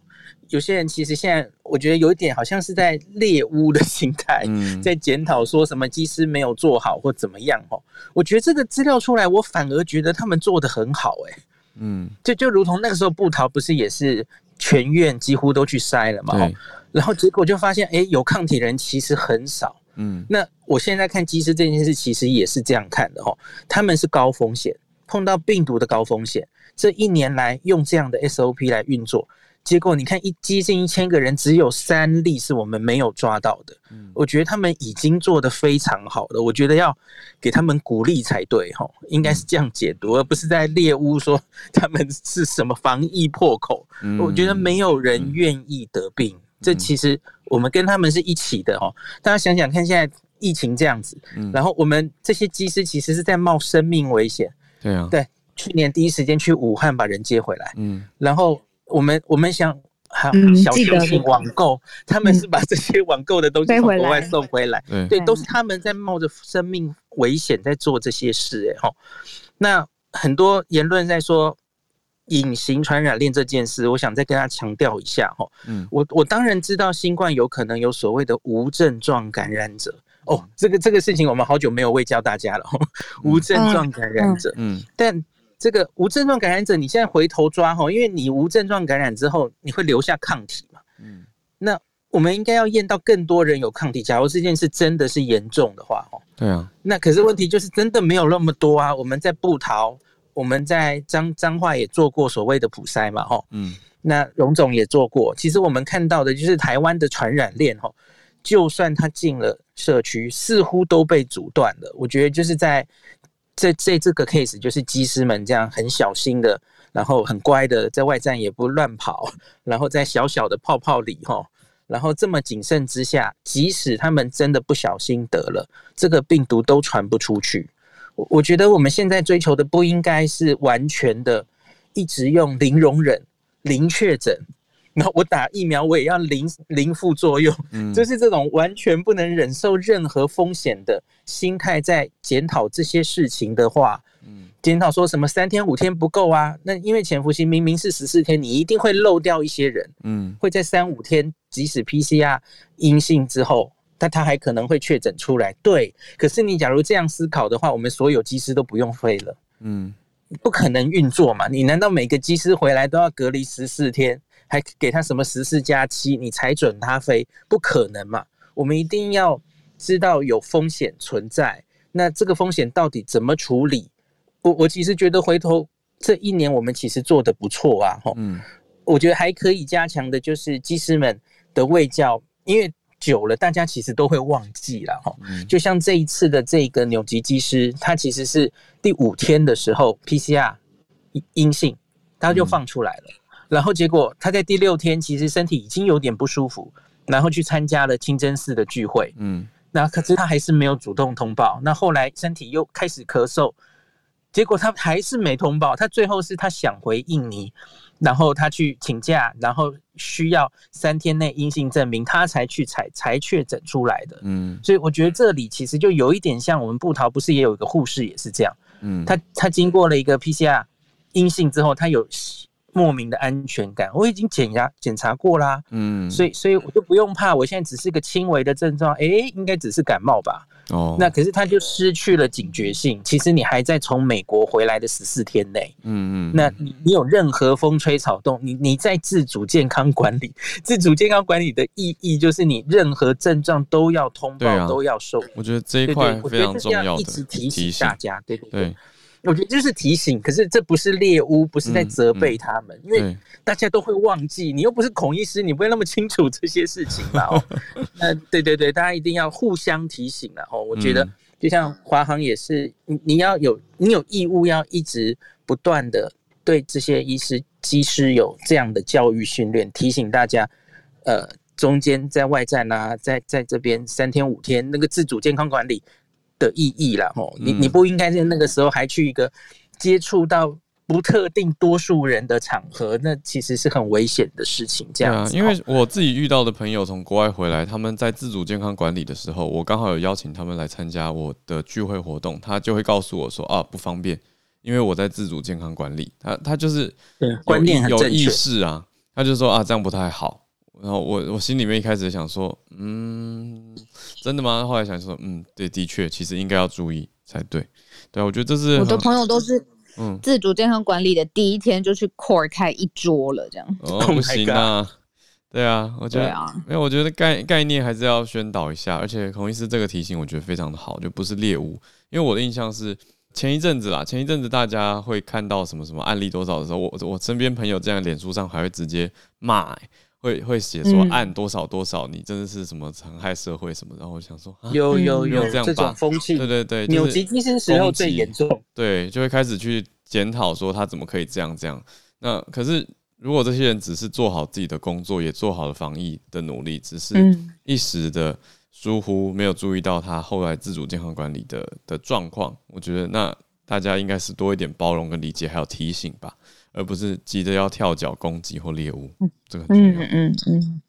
有些人其实现在我觉得有一点好像是在猎巫的心态，嗯，在检讨说什么机师没有做好或怎么样吼。我觉得这个资料出来，我反而觉得他们做得很好诶、欸。嗯，就就如同那个时候布桃不是也是全院几乎都去筛了嘛，然后结果就发现，哎，有抗体人其实很少。嗯，那我现在看机师这件事，其实也是这样看的哈，他们是高风险，碰到病毒的高风险，这一年来用这样的 SOP 来运作。结果你看，一接近一千个人，只有三例是我们没有抓到的。嗯，我觉得他们已经做得非常好了，我觉得要给他们鼓励才对，哈，应该是这样解读，而不是在猎巫说他们是什么防疫破口。我觉得没有人愿意得病，这其实我们跟他们是一起的，哦。大家想想看，现在疫情这样子，然后我们这些机师其实是在冒生命危险。对啊，对，去年第一时间去武汉把人接回来，嗯，然后。我们我们想，还小确幸网购，嗯、他们是把这些网购的东西从国外送回来，嗯、对，都是他们在冒着生命危险在做这些事，哎哈。那很多言论在说隐形传染链这件事，我想再跟大家强调一下哈。嗯，我我当然知道新冠有可能有所谓的无症状感染者，哦，这个这个事情我们好久没有未教大家了，无症状感染者，嗯，但。这个无症状感染者，你现在回头抓哈，因为你无症状感染之后，你会留下抗体嘛？嗯，那我们应该要验到更多人有抗体。假如这件事真的是严重的话，哦，对啊，那可是问题就是真的没有那么多啊。我们在布桃，我们在彰彰化也做过所谓的普筛嘛，吼，嗯，那荣总也做过。其实我们看到的就是台湾的传染链，吼，就算他进了社区，似乎都被阻断了。我觉得就是在。这这这个 case 就是机师们这样很小心的，然后很乖的，在外站也不乱跑，然后在小小的泡泡里吼，然后这么谨慎之下，即使他们真的不小心得了这个病毒，都传不出去。我我觉得我们现在追求的不应该是完全的一直用零容忍、零确诊。那我打疫苗，我也要零零副作用，嗯，就是这种完全不能忍受任何风险的心态，在检讨这些事情的话，嗯，检讨说什么三天五天不够啊？那因为潜伏期明明是十四天，你一定会漏掉一些人，嗯，会在三五天，即使 PCR 阴性之后，但他还可能会确诊出来，对。可是你假如这样思考的话，我们所有机师都不用飞了，嗯，不可能运作嘛？你难道每个机师回来都要隔离十四天？还给他什么十四加七，你才准他飞？不可能嘛！我们一定要知道有风险存在，那这个风险到底怎么处理？我我其实觉得回头这一年我们其实做的不错啊，哈，嗯，我觉得还可以加强的就是机师们的卫教，因为久了大家其实都会忘记了，哈，就像这一次的这个纽吉机师，他其实是第五天的时候 PCR 阴性，他就放出来了。嗯然后结果他在第六天其实身体已经有点不舒服，然后去参加了清真寺的聚会，嗯，那可是他还是没有主动通报。那后来身体又开始咳嗽，结果他还是没通报。他最后是他想回印尼，然后他去请假，然后需要三天内阴性证明，他才去才才确诊出来的。嗯，所以我觉得这里其实就有一点像我们布桃不是也有一个护士也是这样，嗯，他他经过了一个 PCR 阴性之后，他有。莫名的安全感，我已经检查检查过啦，嗯，所以所以我就不用怕，我现在只是个轻微的症状，哎，应该只是感冒吧，哦，那可是他就失去了警觉性。其实你还在从美国回来的十四天内，嗯嗯，那你你有任何风吹草动，你你在自主健康管理，自主健康管理的意义就是你任何症状都要通报，啊、都要受。我觉得这一块非常重要的，一直提醒大家，对对对。对我觉得就是提醒，可是这不是猎巫，不是在责备他们，嗯嗯、因为大家都会忘记，你又不是孔医师，你不会那么清楚这些事情嘛。哦，那对对对，大家一定要互相提醒了哦。我觉得就像华航也是，你你要有你有义务要一直不断的对这些医师、机师有这样的教育训练，提醒大家，呃，中间在外站啊，在在这边三天五天那个自主健康管理。的意义了吼，你你不应该在那个时候还去一个接触到不特定多数人的场合，那其实是很危险的事情。这样子，因为我自己遇到的朋友从国外回来，他们在自主健康管理的时候，我刚好有邀请他们来参加我的聚会活动，他就会告诉我说啊，不方便。因为我在自主健康管理，他他就是观念很，有意识啊，他就说啊这样不太好。然后我我心里面一开始想说，嗯，真的吗？后来想说，嗯，对，的确，其实应该要注意才对。对，我觉得这是我的朋友都是，嗯，自主健康管理的第一天就去 core 开一桌了，这样。哦，不行啊。对啊，我觉得，啊、因为，我觉得概概念还是要宣导一下。而且孔医师这个提醒，我觉得非常的好，就不是猎物。因为我的印象是前一阵子啦，前一阵子大家会看到什么什么案例多少的时候，我我身边朋友这样脸书上还会直接骂、欸。会会写说按多少多少，你真的是什么残害社会什么？然后我想说，有有有这样这种风气，对对对，扭击机身时候最严重，对，就会开始去检讨说他怎么可以这样这样。那可是如果这些人只是做好自己的工作，也做好了防疫的努力，只是一时的疏忽，没有注意到他后来自主健康管理的的状况，我觉得那大家应该是多一点包容跟理解，还有提醒吧。而不是急着要跳脚攻击或猎物，这个很重要。嗯嗯嗯。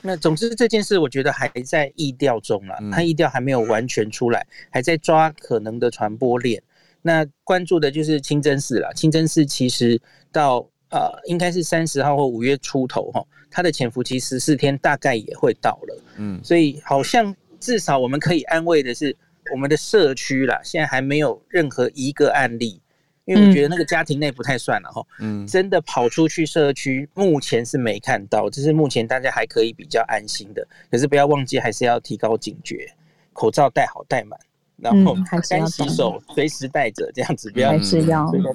那总之这件事，我觉得还在意调中了，它疫调还没有完全出来，还在抓可能的传播链。那关注的就是清真寺了。清真寺其实到呃，应该是三十号或五月初头哈，它的潜伏期十四天大概也会到了。嗯，所以好像至少我们可以安慰的是，我们的社区啦，现在还没有任何一个案例。因为我觉得那个家庭内不太算了哈，嗯，真的跑出去社区，目前是没看到，这是目前大家还可以比较安心的。可是不要忘记，还是要提高警觉，口罩戴好戴满，然后干洗手随时带着，这样子不要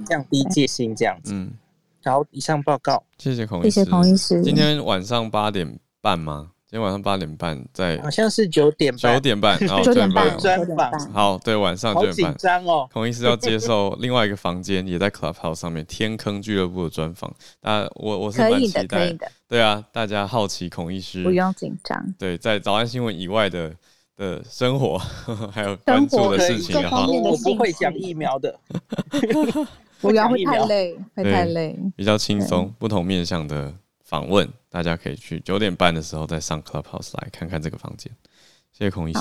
降低戒心这样子。嗯，好，以上报告，谢谢孔医师，谢谢孔医师。今天晚上八点半吗？今天晚上八点半在，好像是九点半，九点半，然后九点半专访。好，对，晚上九点半。紧张哦，孔医师要接受另外一个房间，也在 Clubhouse 上面天坑俱乐部的专访。啊，我我是蛮期待的。对啊，大家好奇孔医师，不用紧张。对，在早安新闻以外的的生活，还有关注的事情的话，我 不会讲疫苗的，不要会太累，会太累，比较轻松，不同面向的。访问，大家可以去九点半的时候再上 Clubhouse 来看看这个房间。谢谢孔医师。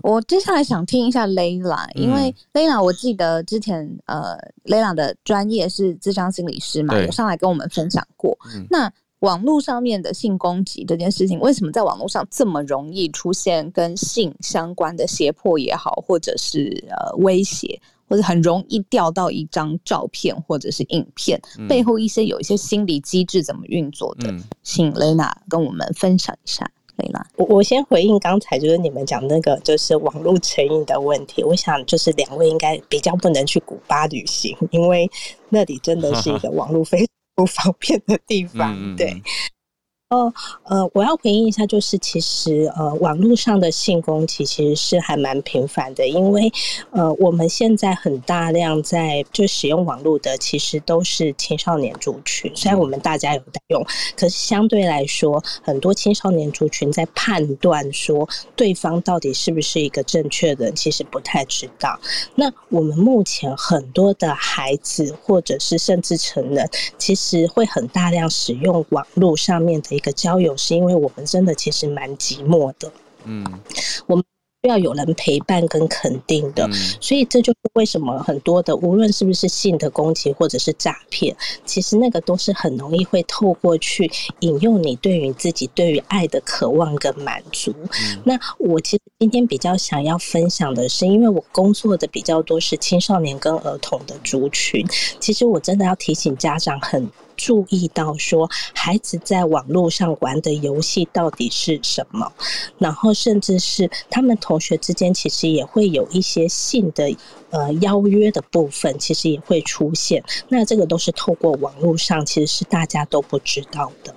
我接下来想听一下 Layla，因为 Layla 我记得之前呃 Layla 的专业是智商心理师嘛，有上来跟我们分享过。嗯、那网络上面的性攻击这件事情，为什么在网络上这么容易出现跟性相关的胁迫也好，或者是呃威胁？或者很容易掉到一张照片或者是影片，嗯、背后一些有一些心理机制怎么运作的，嗯、请雷娜跟我们分享一下。雷娜，我我先回应刚才就是你们讲那个就是网络成瘾的问题，我想就是两位应该比较不能去古巴旅行，因为那里真的是一个网络非常不方便的地方，嗯、对。哦，呃，我要回应一下，就是其实呃，网络上的性攻击其实是还蛮频繁的，因为呃，我们现在很大量在就使用网络的，其实都是青少年族群。虽然我们大家有在用，可是相对来说，很多青少年族群在判断说对方到底是不是一个正确的人，其实不太知道。那我们目前很多的孩子，或者是甚至成人，其实会很大量使用网络上面的一个交友，是因为我们真的其实蛮寂寞的，嗯，我们需要有人陪伴跟肯定的，所以这就是为什么很多的，无论是不是性的攻击或者是诈骗，其实那个都是很容易会透过去引诱你对于自己对于爱的渴望跟满足。那我其实今天比较想要分享的是，因为我工作的比较多是青少年跟儿童的族群，其实我真的要提醒家长很。注意到说，孩子在网络上玩的游戏到底是什么？然后甚至是他们同学之间，其实也会有一些性的呃邀约的部分，其实也会出现。那这个都是透过网络上，其实是大家都不知道的。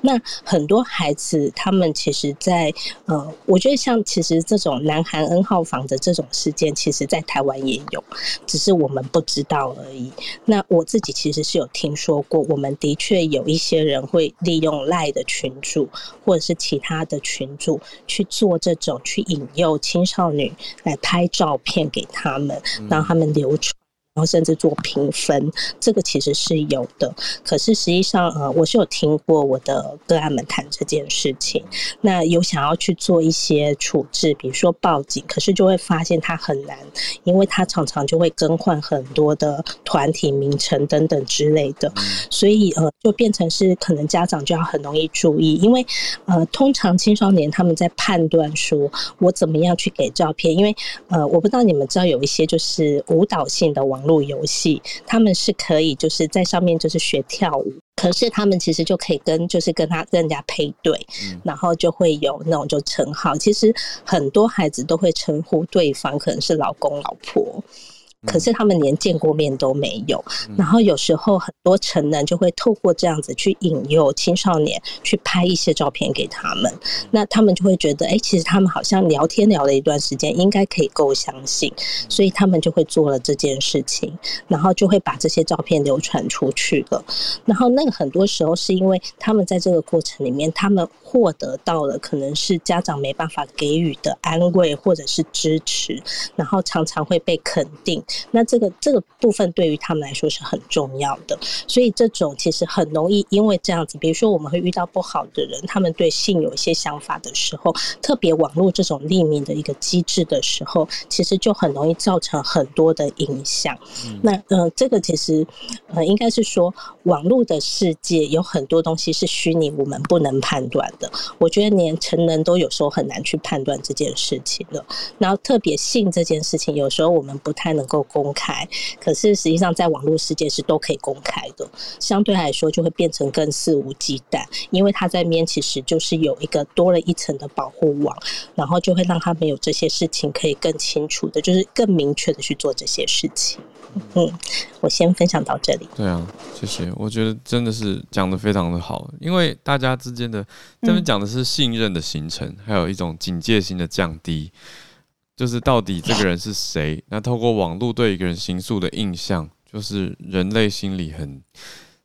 那很多孩子他们其实在，在呃，我觉得像其实这种南韩 N 号房的这种事件，其实在台湾也有，只是我们不知道而已。那我自己其实是有听说过我。我们的确有一些人会利用赖的群主或者是其他的群主去做这种去引诱青少女来拍照片给他们，让他们流传，然后甚至做评分，这个其实是有的。可是实际上，呃，我是有听过我的个案们谈这件事情，那有想要去做一些处置，比如说报警，可是就会发现他很难，因为他常常就会更换很多的团体名称等等之类的，所以呃，就变成是可能家长就要很容易注意，因为呃，通常青少年他们在判断说我怎么样去给照片，因为呃，我不知道你们知道有一些就是舞蹈性的网。网络游戏，他们是可以就是在上面就是学跳舞，可是他们其实就可以跟就是跟他跟人家配对，然后就会有那种就称号。其实很多孩子都会称呼对方可能是老公老婆。可是他们连见过面都没有，然后有时候很多成人就会透过这样子去引诱青少年去拍一些照片给他们，那他们就会觉得，哎，其实他们好像聊天聊了一段时间，应该可以够相信，所以他们就会做了这件事情，然后就会把这些照片流传出去了。然后那个很多时候是因为他们在这个过程里面，他们获得到了可能是家长没办法给予的安慰或者是支持，然后常常会被肯定。那这个这个部分对于他们来说是很重要的，所以这种其实很容易因为这样子，比如说我们会遇到不好的人，他们对性有一些想法的时候，特别网络这种匿名的一个机制的时候，其实就很容易造成很多的影响。那呃，这个其实呃，应该是说网络的世界有很多东西是虚拟，我们不能判断的。我觉得连成人都有时候很难去判断这件事情了。然后特别性这件事情，有时候我们不太能够。公开，可是实际上在网络世界是都可以公开的，相对来说就会变成更肆无忌惮，因为他在面其实就是有一个多了一层的保护网，然后就会让他们有这些事情可以更清楚的，就是更明确的去做这些事情。嗯，我先分享到这里。对啊，谢谢。我觉得真的是讲的非常的好，因为大家之间的这边讲的是信任的形成，还有一种警戒心的降低。就是到底这个人是谁？那透过网络对一个人形塑的印象，就是人类心理很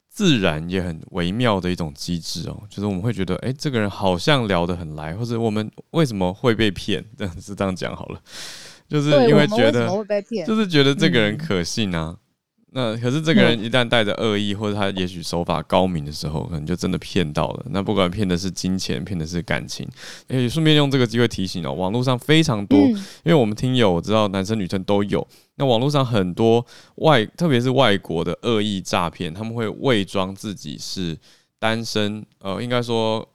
自然也很微妙的一种机制哦。就是我们会觉得，哎，这个人好像聊得很来，或者我们为什么会被骗？这样是这样讲好了，就是因为觉得，就是觉得这个人可信啊。那可是这个人一旦带着恶意，或者他也许手法高明的时候，可能就真的骗到了。那不管骗的是金钱，骗的是感情，也，顺便用这个机会提醒哦，网络上非常多，因为我们听友我知道男生女生都有。那网络上很多外，特别是外国的恶意诈骗，他们会伪装自己是单身，呃，应该说。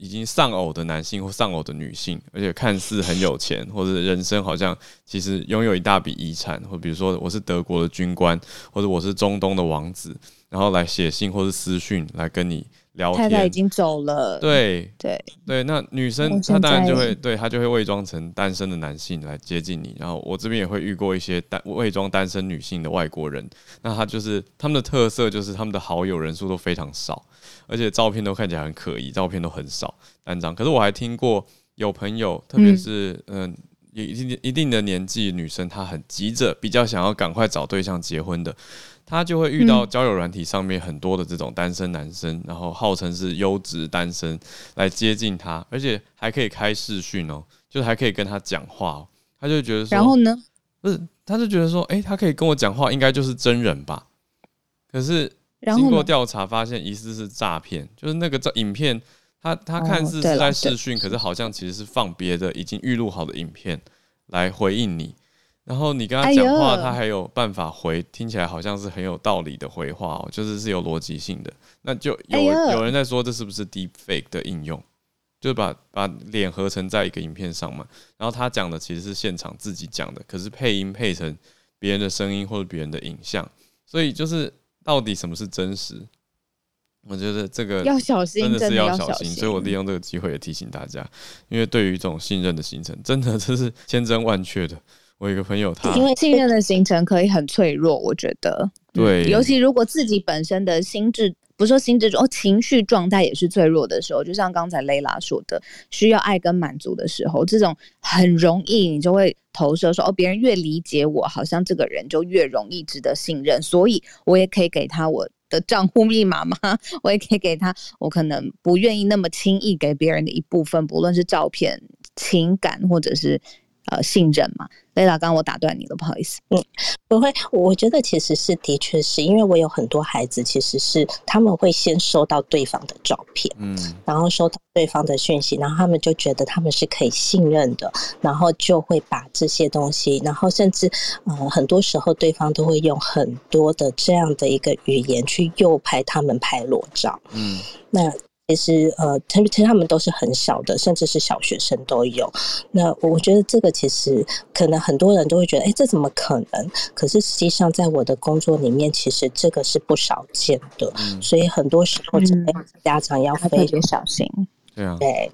已经丧偶的男性或丧偶的女性，而且看似很有钱，或者人生好像其实拥有一大笔遗产，或比如说我是德国的军官，或者我是中东的王子，然后来写信或是私讯来跟你聊天。太太已经走了。对对对，那女生她当然就会对她就会伪装成单身的男性来接近你，然后我这边也会遇过一些单伪装单身女性的外国人，那她就是他们的特色就是他们的好友人数都非常少。而且照片都看起来很可疑，照片都很少单张。可是我还听过有朋友，特别是嗯，有一定一定的年纪女生，她很急着，比较想要赶快找对象结婚的，她就会遇到交友软体上面很多的这种单身男生，然后号称是优质单身来接近他，而且还可以开视讯哦，就是还可以跟他讲话哦。他就觉得说，然后呢？不是，他就觉得说，诶，他可以跟我讲话，应该就是真人吧？可是。经过调查发现，疑似是诈骗，就是那个照影片，他他看似是在视讯，可是好像其实是放别的已经预录好的影片来回应你，然后你跟他讲话，他还有办法回，听起来好像是很有道理的回话哦，就是是有逻辑性的。那就有有人在说，这是不是 Deep Fake 的应用？就把把脸合成在一个影片上嘛，然后他讲的其实是现场自己讲的，可是配音配成别人的声音或者别人的影像，所以就是。到底什么是真实？我觉得这个要小心，真的是要小心。所以我利用这个机会也提醒大家，因为对于这种信任的形成，真的这是千真万确的。我有一个朋友他，他因为信任的形成可以很脆弱，我觉得对、嗯，尤其如果自己本身的心智。不是说心智哦，情绪状态也是脆弱的时候，就像刚才蕾拉说的，需要爱跟满足的时候，这种很容易你就会投射说哦，别人越理解我，好像这个人就越容易值得信任，所以我也可以给他我的账户密码吗？我也可以给他我可能不愿意那么轻易给别人的一部分，不论是照片、情感或者是呃信任嘛。雷老，刚刚我打断你了，不好意思。嗯，不会，我觉得其实是的确是因为我有很多孩子，其实是他们会先收到对方的照片，嗯，然后收到对方的讯息，然后他们就觉得他们是可以信任的，然后就会把这些东西，然后甚至呃很多时候对方都会用很多的这样的一个语言去诱拍他们拍裸照，嗯，那。其实，呃，其实他们都是很小的，甚至是小学生都有。那我觉得这个其实可能很多人都会觉得，哎，这怎么可能？可是实际上，在我的工作里面，其实这个是不少见的。嗯、所以很多时候，家长要非常小心。对啊，对，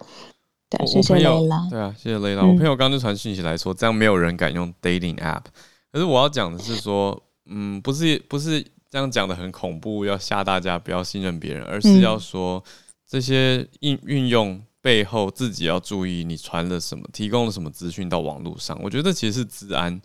对，谢谢雷拉。对啊，谢谢雷拉。我朋友刚刚就传讯息来说，这样没有人敢用 dating app。可是我要讲的是说，嗯，不是不是这样讲的很恐怖，要吓大家不要信任别人，而是要说。嗯这些运运用背后，自己要注意，你传了什么，提供了什么资讯到网络上。我觉得其实是治安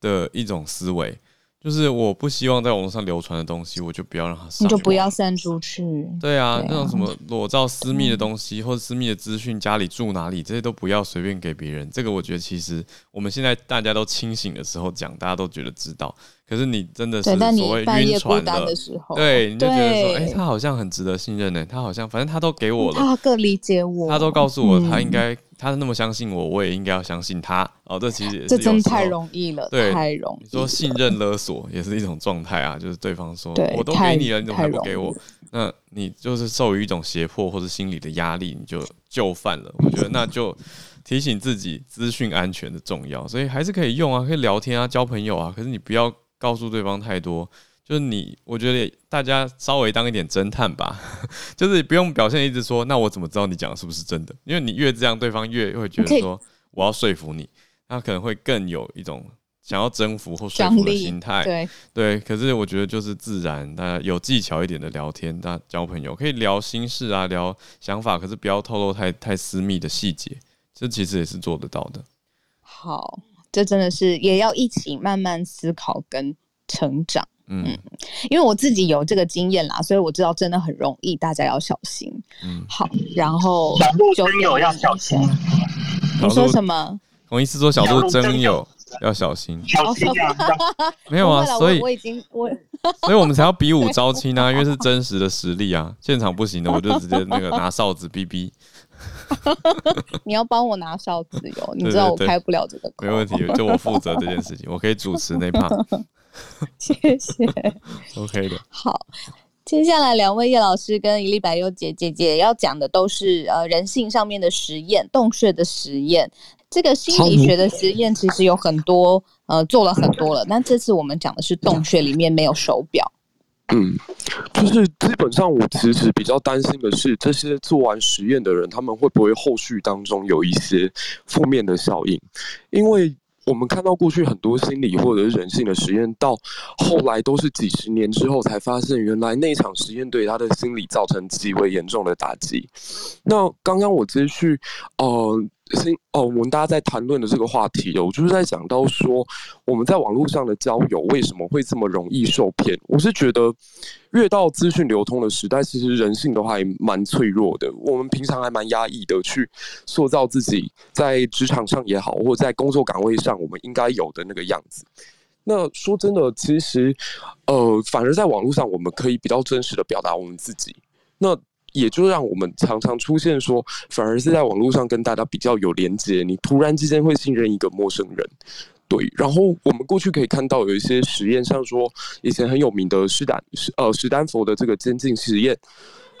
的一种思维。就是我不希望在网络上流传的东西，我就不要让它上，你就不要散出去。对啊，对啊，那种什么裸照、私密的东西，或者私密的资讯，家里住哪里，这些都不要随便给别人。这个我觉得，其实我们现在大家都清醒的时候讲，大家都觉得知道。可是你真的是所谓晕船的，的时候，对，你就觉得说，哎、欸，他好像很值得信任呢。他好像反正他都给我了，他更理解我，他都告诉我，他应该。他那么相信我，我也应该要相信他。哦，这其实也是这真的太容易了，对，太容易。你说信任勒索也是一种状态啊，就是对方说我都给你了，你怎么还不给我？那你就是受于一种胁迫或者心理的压力，你就就范了。我觉得那就提醒自己资讯安全的重要，所以还是可以用啊，可以聊天啊，交朋友啊。可是你不要告诉对方太多。就是你，我觉得大家稍微当一点侦探吧，就是不用表现一直说，那我怎么知道你讲的是不是真的？因为你越这样，对方越会觉得说我要说服你，他可能会更有一种想要征服或说服的心态。对对，可是我觉得就是自然，大家有技巧一点的聊天，大家交朋友可以聊心事啊，聊想法，可是不要透露太太私密的细节，这其实也是做得到的。好，这真的是也要一起慢慢思考跟成长。嗯，因为我自己有这个经验啦，所以我知道真的很容易，大家要小心。嗯，好，然后小鹿真友要小心。你说什么？我意思说小鹿真友要小心。小心啊！没有啊，所以我已经我，所以我们才要比武 招亲啊，因为是真实的实力啊。现场不行的，我就直接那个拿哨子逼逼。你要帮我拿哨子哟，你知道我开不了这个口。没问题，就我负责这件事情，我可以主持那 part。谢谢，OK 的。好，接下来两位叶老师跟一粒白优姐姐姐要讲的都是呃人性上面的实验，洞穴的实验。这个心理学的实验其实有很多，呃，做了很多了。但这次我们讲的是洞穴里面没有手表。嗯，就是基本上我其实比较担心的是，这些做完实验的人，他们会不会后续当中有一些负面的效应？因为我们看到过去很多心理或者是人性的实验，到后来都是几十年之后才发现，原来那场实验对他的心理造成极为严重的打击。那刚刚我接续，呃。是哦，我们大家在谈论的这个话题，我就是在讲到说，我们在网络上的交友为什么会这么容易受骗？我是觉得，越到资讯流通的时代，其实人性都还蛮脆弱的。我们平常还蛮压抑的，去塑造自己在职场上也好，或在工作岗位上，我们应该有的那个样子。那说真的，其实，呃，反而在网络上，我们可以比较真实的表达我们自己。那。也就让我们常常出现说，反而是在网络上跟大家比较有连接，你突然之间会信任一个陌生人，对。然后我们过去可以看到有一些实验，像说以前很有名的史丹呃史丹佛的这个监禁实验。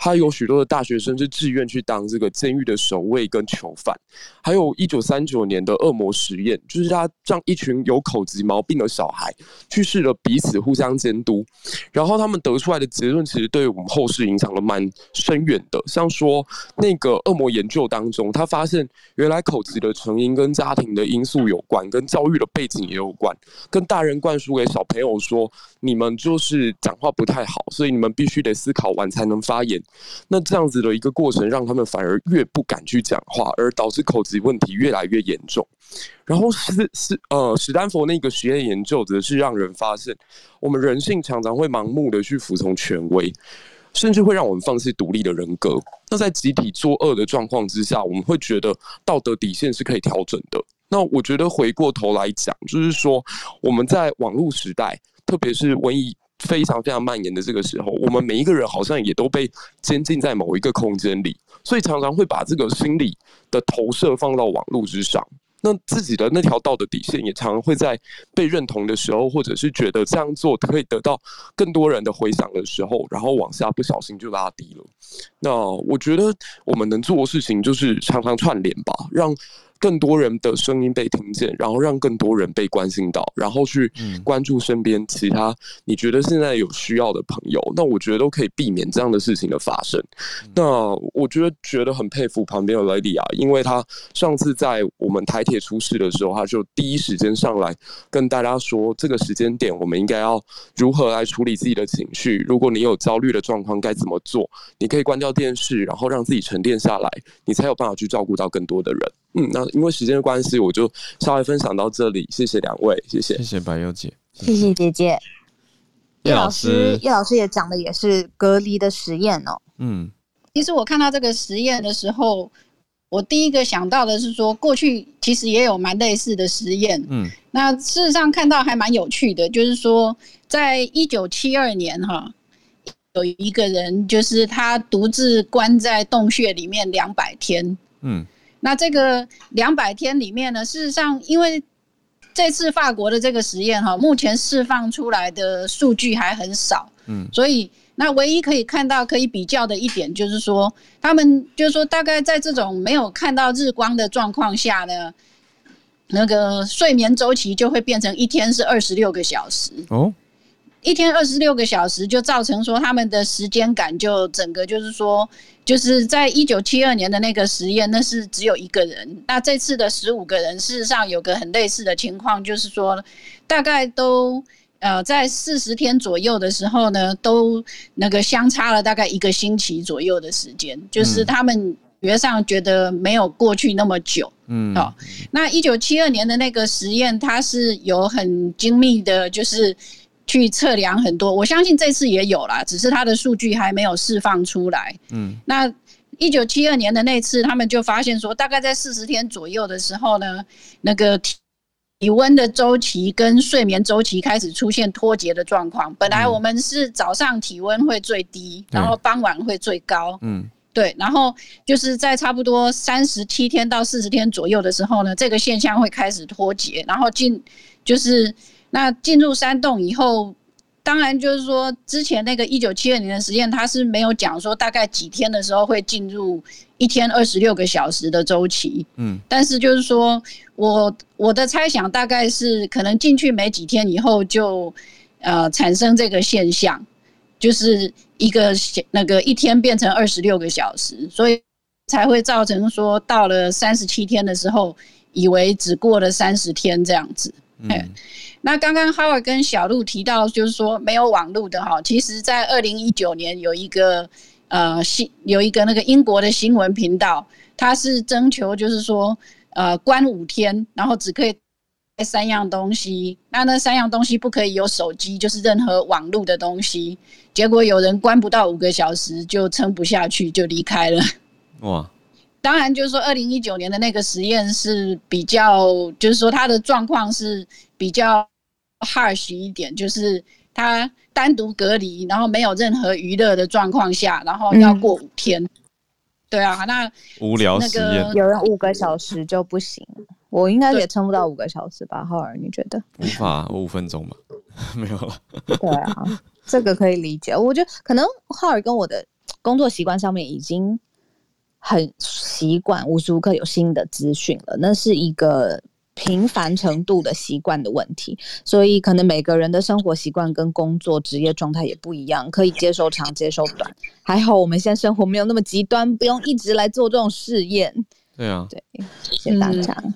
他有许多的大学生是自愿去当这个监狱的守卫跟囚犯，还有一九三九年的恶魔实验，就是他让一群有口疾毛病的小孩去试了彼此互相监督，然后他们得出来的结论其实对我们后世影响了蛮深远的。像说那个恶魔研究当中，他发现原来口疾的成因跟家庭的因素有关，跟教育的背景也有关，跟大人灌输给小朋友说，你们就是讲话不太好，所以你们必须得思考完才能发言。那这样子的一个过程，让他们反而越不敢去讲话，而导致口疾问题越来越严重。然后是是呃，史丹佛那个实验研究则是让人发现，我们人性常常会盲目的去服从权威，甚至会让我们放弃独立的人格。那在集体作恶的状况之下，我们会觉得道德底线是可以调整的。那我觉得回过头来讲，就是说我们在网络时代，特别是瘟疫非常非常蔓延的这个时候，我们每一个人好像也都被监禁在某一个空间里，所以常常会把这个心理的投射放到网络之上。那自己的那条道德底线也常常会在被认同的时候，或者是觉得这样做可以得到更多人的回响的时候，然后往下不小心就拉低了。那我觉得我们能做的事情就是常常串联吧，让。更多人的声音被听见，然后让更多人被关心到，然后去关注身边其他你觉得现在有需要的朋友，那我觉得都可以避免这样的事情的发生。那我觉得觉得很佩服旁边的 Lady 啊，因为他上次在我们台铁出事的时候，他就第一时间上来跟大家说，这个时间点我们应该要如何来处理自己的情绪。如果你有焦虑的状况，该怎么做？你可以关掉电视，然后让自己沉淀下来，你才有办法去照顾到更多的人。嗯，那因为时间的关系，我就稍微分享到这里。谢谢两位，谢谢，谢谢白优姐，谢谢姐姐。叶老师，叶老师也讲的也是隔离的实验哦。嗯，其实我看到这个实验的时候，我第一个想到的是说，过去其实也有蛮类似的实验。嗯，那事实上看到还蛮有趣的，就是说，在一九七二年哈，有一个人就是他独自关在洞穴里面两百天。嗯。那这个两百天里面呢，事实上，因为这次法国的这个实验哈，目前释放出来的数据还很少，嗯，所以那唯一可以看到、可以比较的一点就是说，他们就是说，大概在这种没有看到日光的状况下呢，那个睡眠周期就会变成一天是二十六个小时哦。一天二十六个小时，就造成说他们的时间感就整个就是说，就是在一九七二年的那个实验，那是只有一个人。那这次的十五个人，事实上有个很类似的情况，就是说大概都呃在四十天左右的时候呢，都那个相差了大概一个星期左右的时间，就是他们觉上觉得没有过去那么久。嗯，好，那一九七二年的那个实验，它是有很精密的，就是。去测量很多，我相信这次也有啦，只是它的数据还没有释放出来。嗯，那一九七二年的那次，他们就发现说，大概在四十天左右的时候呢，那个体体温的周期跟睡眠周期开始出现脱节的状况。本来我们是早上体温会最低，然后傍晚会最高。嗯，对，然后就是在差不多三十七天到四十天左右的时候呢，这个现象会开始脱节，然后进就是。那进入山洞以后，当然就是说，之前那个一九七二年的实验，它是没有讲说大概几天的时候会进入一天二十六个小时的周期。嗯，但是就是说我我的猜想大概是可能进去没几天以后就呃产生这个现象，就是一个那个一天变成二十六个小时，所以才会造成说到了三十七天的时候，以为只过了三十天这样子。嗯。那刚刚 Howard 跟小鹿提到，就是说没有网络的哈，其实，在二零一九年有一个呃新有一个那个英国的新闻频道，它是征求就是说呃关五天，然后只可以带三样东西，那那三样东西不可以有手机，就是任何网络的东西。结果有人关不到五个小时就撑不下去就离开了。哇！当然就是说二零一九年的那个实验是比较，就是说它的状况是比较。Harsh 一点，就是他单独隔离，然后没有任何娱乐的状况下，然后要过五天。嗯、对啊，那无聊实验，那个有人五个小时就不行，我应该也撑不到五个小时吧？浩尔，你觉得？无法，我五分钟吧，没有了。对啊，这个可以理解。我觉得可能浩尔跟我的工作习惯上面已经很习惯，无时无刻有新的资讯了，那是一个。频繁程度的习惯的问题，所以可能每个人的生活习惯跟工作职业状态也不一样，可以接受长，接受短。还好我们现在生活没有那么极端，不用一直来做这种试验。对啊，对，谢谢大家。嗯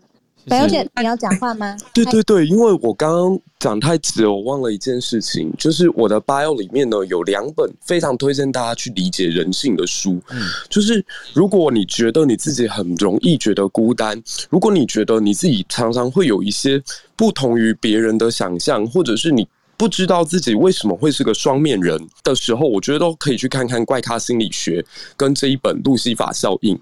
白小姐，你要讲话吗？对对对，因为我刚刚讲太直了，我忘了一件事情，就是我的 bio 里面呢有两本非常推荐大家去理解人性的书。嗯，就是如果你觉得你自己很容易觉得孤单，如果你觉得你自己常常会有一些不同于别人的想象，或者是你不知道自己为什么会是个双面人的时候，我觉得都可以去看看《怪咖心理学》跟这一本《路西法效应》。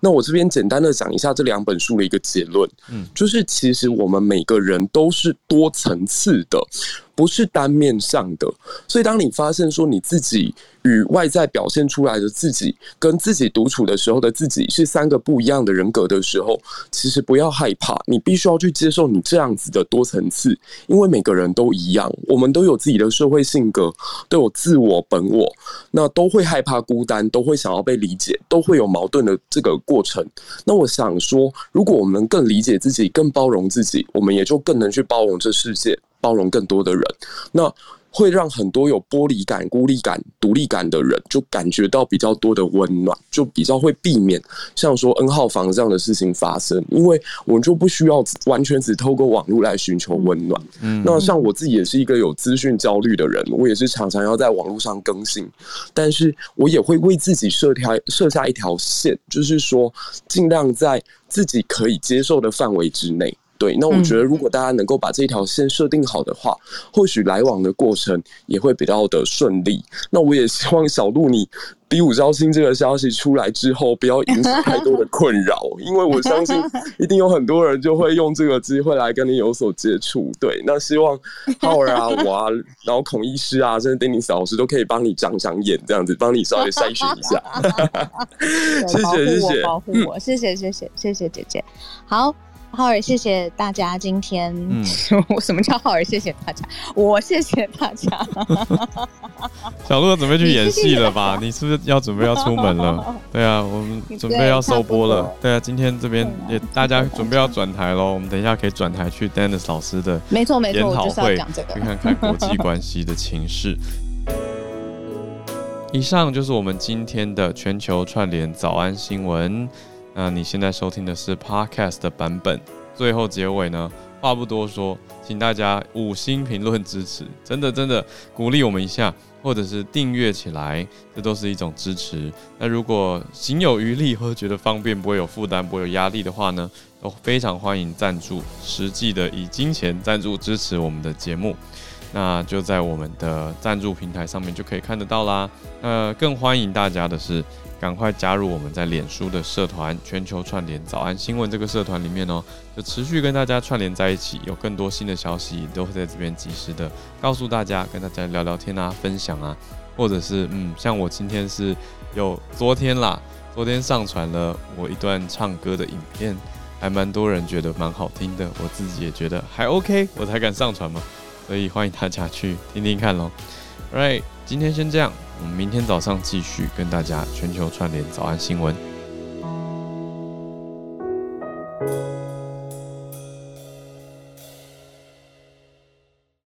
那我这边简单的讲一下这两本书的一个结论，嗯，就是其实我们每个人都是多层次的。不是单面上的，所以当你发现说你自己与外在表现出来的自己，跟自己独处的时候的自己是三个不一样的人格的时候，其实不要害怕，你必须要去接受你这样子的多层次，因为每个人都一样，我们都有自己的社会性格，都有自我本我，那都会害怕孤单，都会想要被理解，都会有矛盾的这个过程。那我想说，如果我们能更理解自己，更包容自己，我们也就更能去包容这世界。包容更多的人，那会让很多有玻璃感、孤立感、独立感的人，就感觉到比较多的温暖，就比较会避免像说 N 号房这样的事情发生，因为我们就不需要完全只透过网络来寻求温暖。嗯，那像我自己也是一个有资讯焦虑的人，我也是常常要在网络上更新，但是我也会为自己设条设下一条线，就是说尽量在自己可以接受的范围之内。对，那我觉得如果大家能够把这条线设定好的话，嗯、或许来往的过程也会比较的顺利。那我也希望小鹿你比武招亲这个消息出来之后，不要引起太多的困扰，因为我相信 一定有很多人就会用这个机会来跟你有所接触。对，那希望浩儿啊，我啊，然后孔医师啊，甚至 Dennis 老师都可以帮你长长眼，这样子帮你稍微筛选一下。谢谢谢谢，保护我，谢谢谢谢谢谢姐姐，好。浩尔，谢谢大家今天。嗯，我什么叫浩尔？谢谢大家，我谢谢大家。小鹿准备去演戏了吧？你是不是要准备要出门了？对啊，我们准备要收播了。对啊，今天这边也大家准备要转台喽。我们等一下可以转台去 Dennis 老师的没错没错研讨会，去看看国际关系的情势。以上就是我们今天的全球串联早安新闻。那你现在收听的是 Podcast 的版本。最后结尾呢，话不多说，请大家五星评论支持，真的真的鼓励我们一下，或者是订阅起来，这都是一种支持。那如果行有余力或者觉得方便，不会有负担，不会有压力的话呢，都非常欢迎赞助，实际的以金钱赞助支持我们的节目。那就在我们的赞助平台上面就可以看得到啦。那更欢迎大家的是，赶快加入我们在脸书的社团“全球串联早安新闻”这个社团里面哦，就持续跟大家串联在一起，有更多新的消息都会在这边及时的告诉大家，跟大家聊聊天啊，分享啊，或者是嗯，像我今天是有昨天啦，昨天上传了我一段唱歌的影片，还蛮多人觉得蛮好听的，我自己也觉得还 OK，我才敢上传嘛，所以欢迎大家去听听看喽。Right，今天先这样。我们明天早上继续跟大家全球串联早安新闻。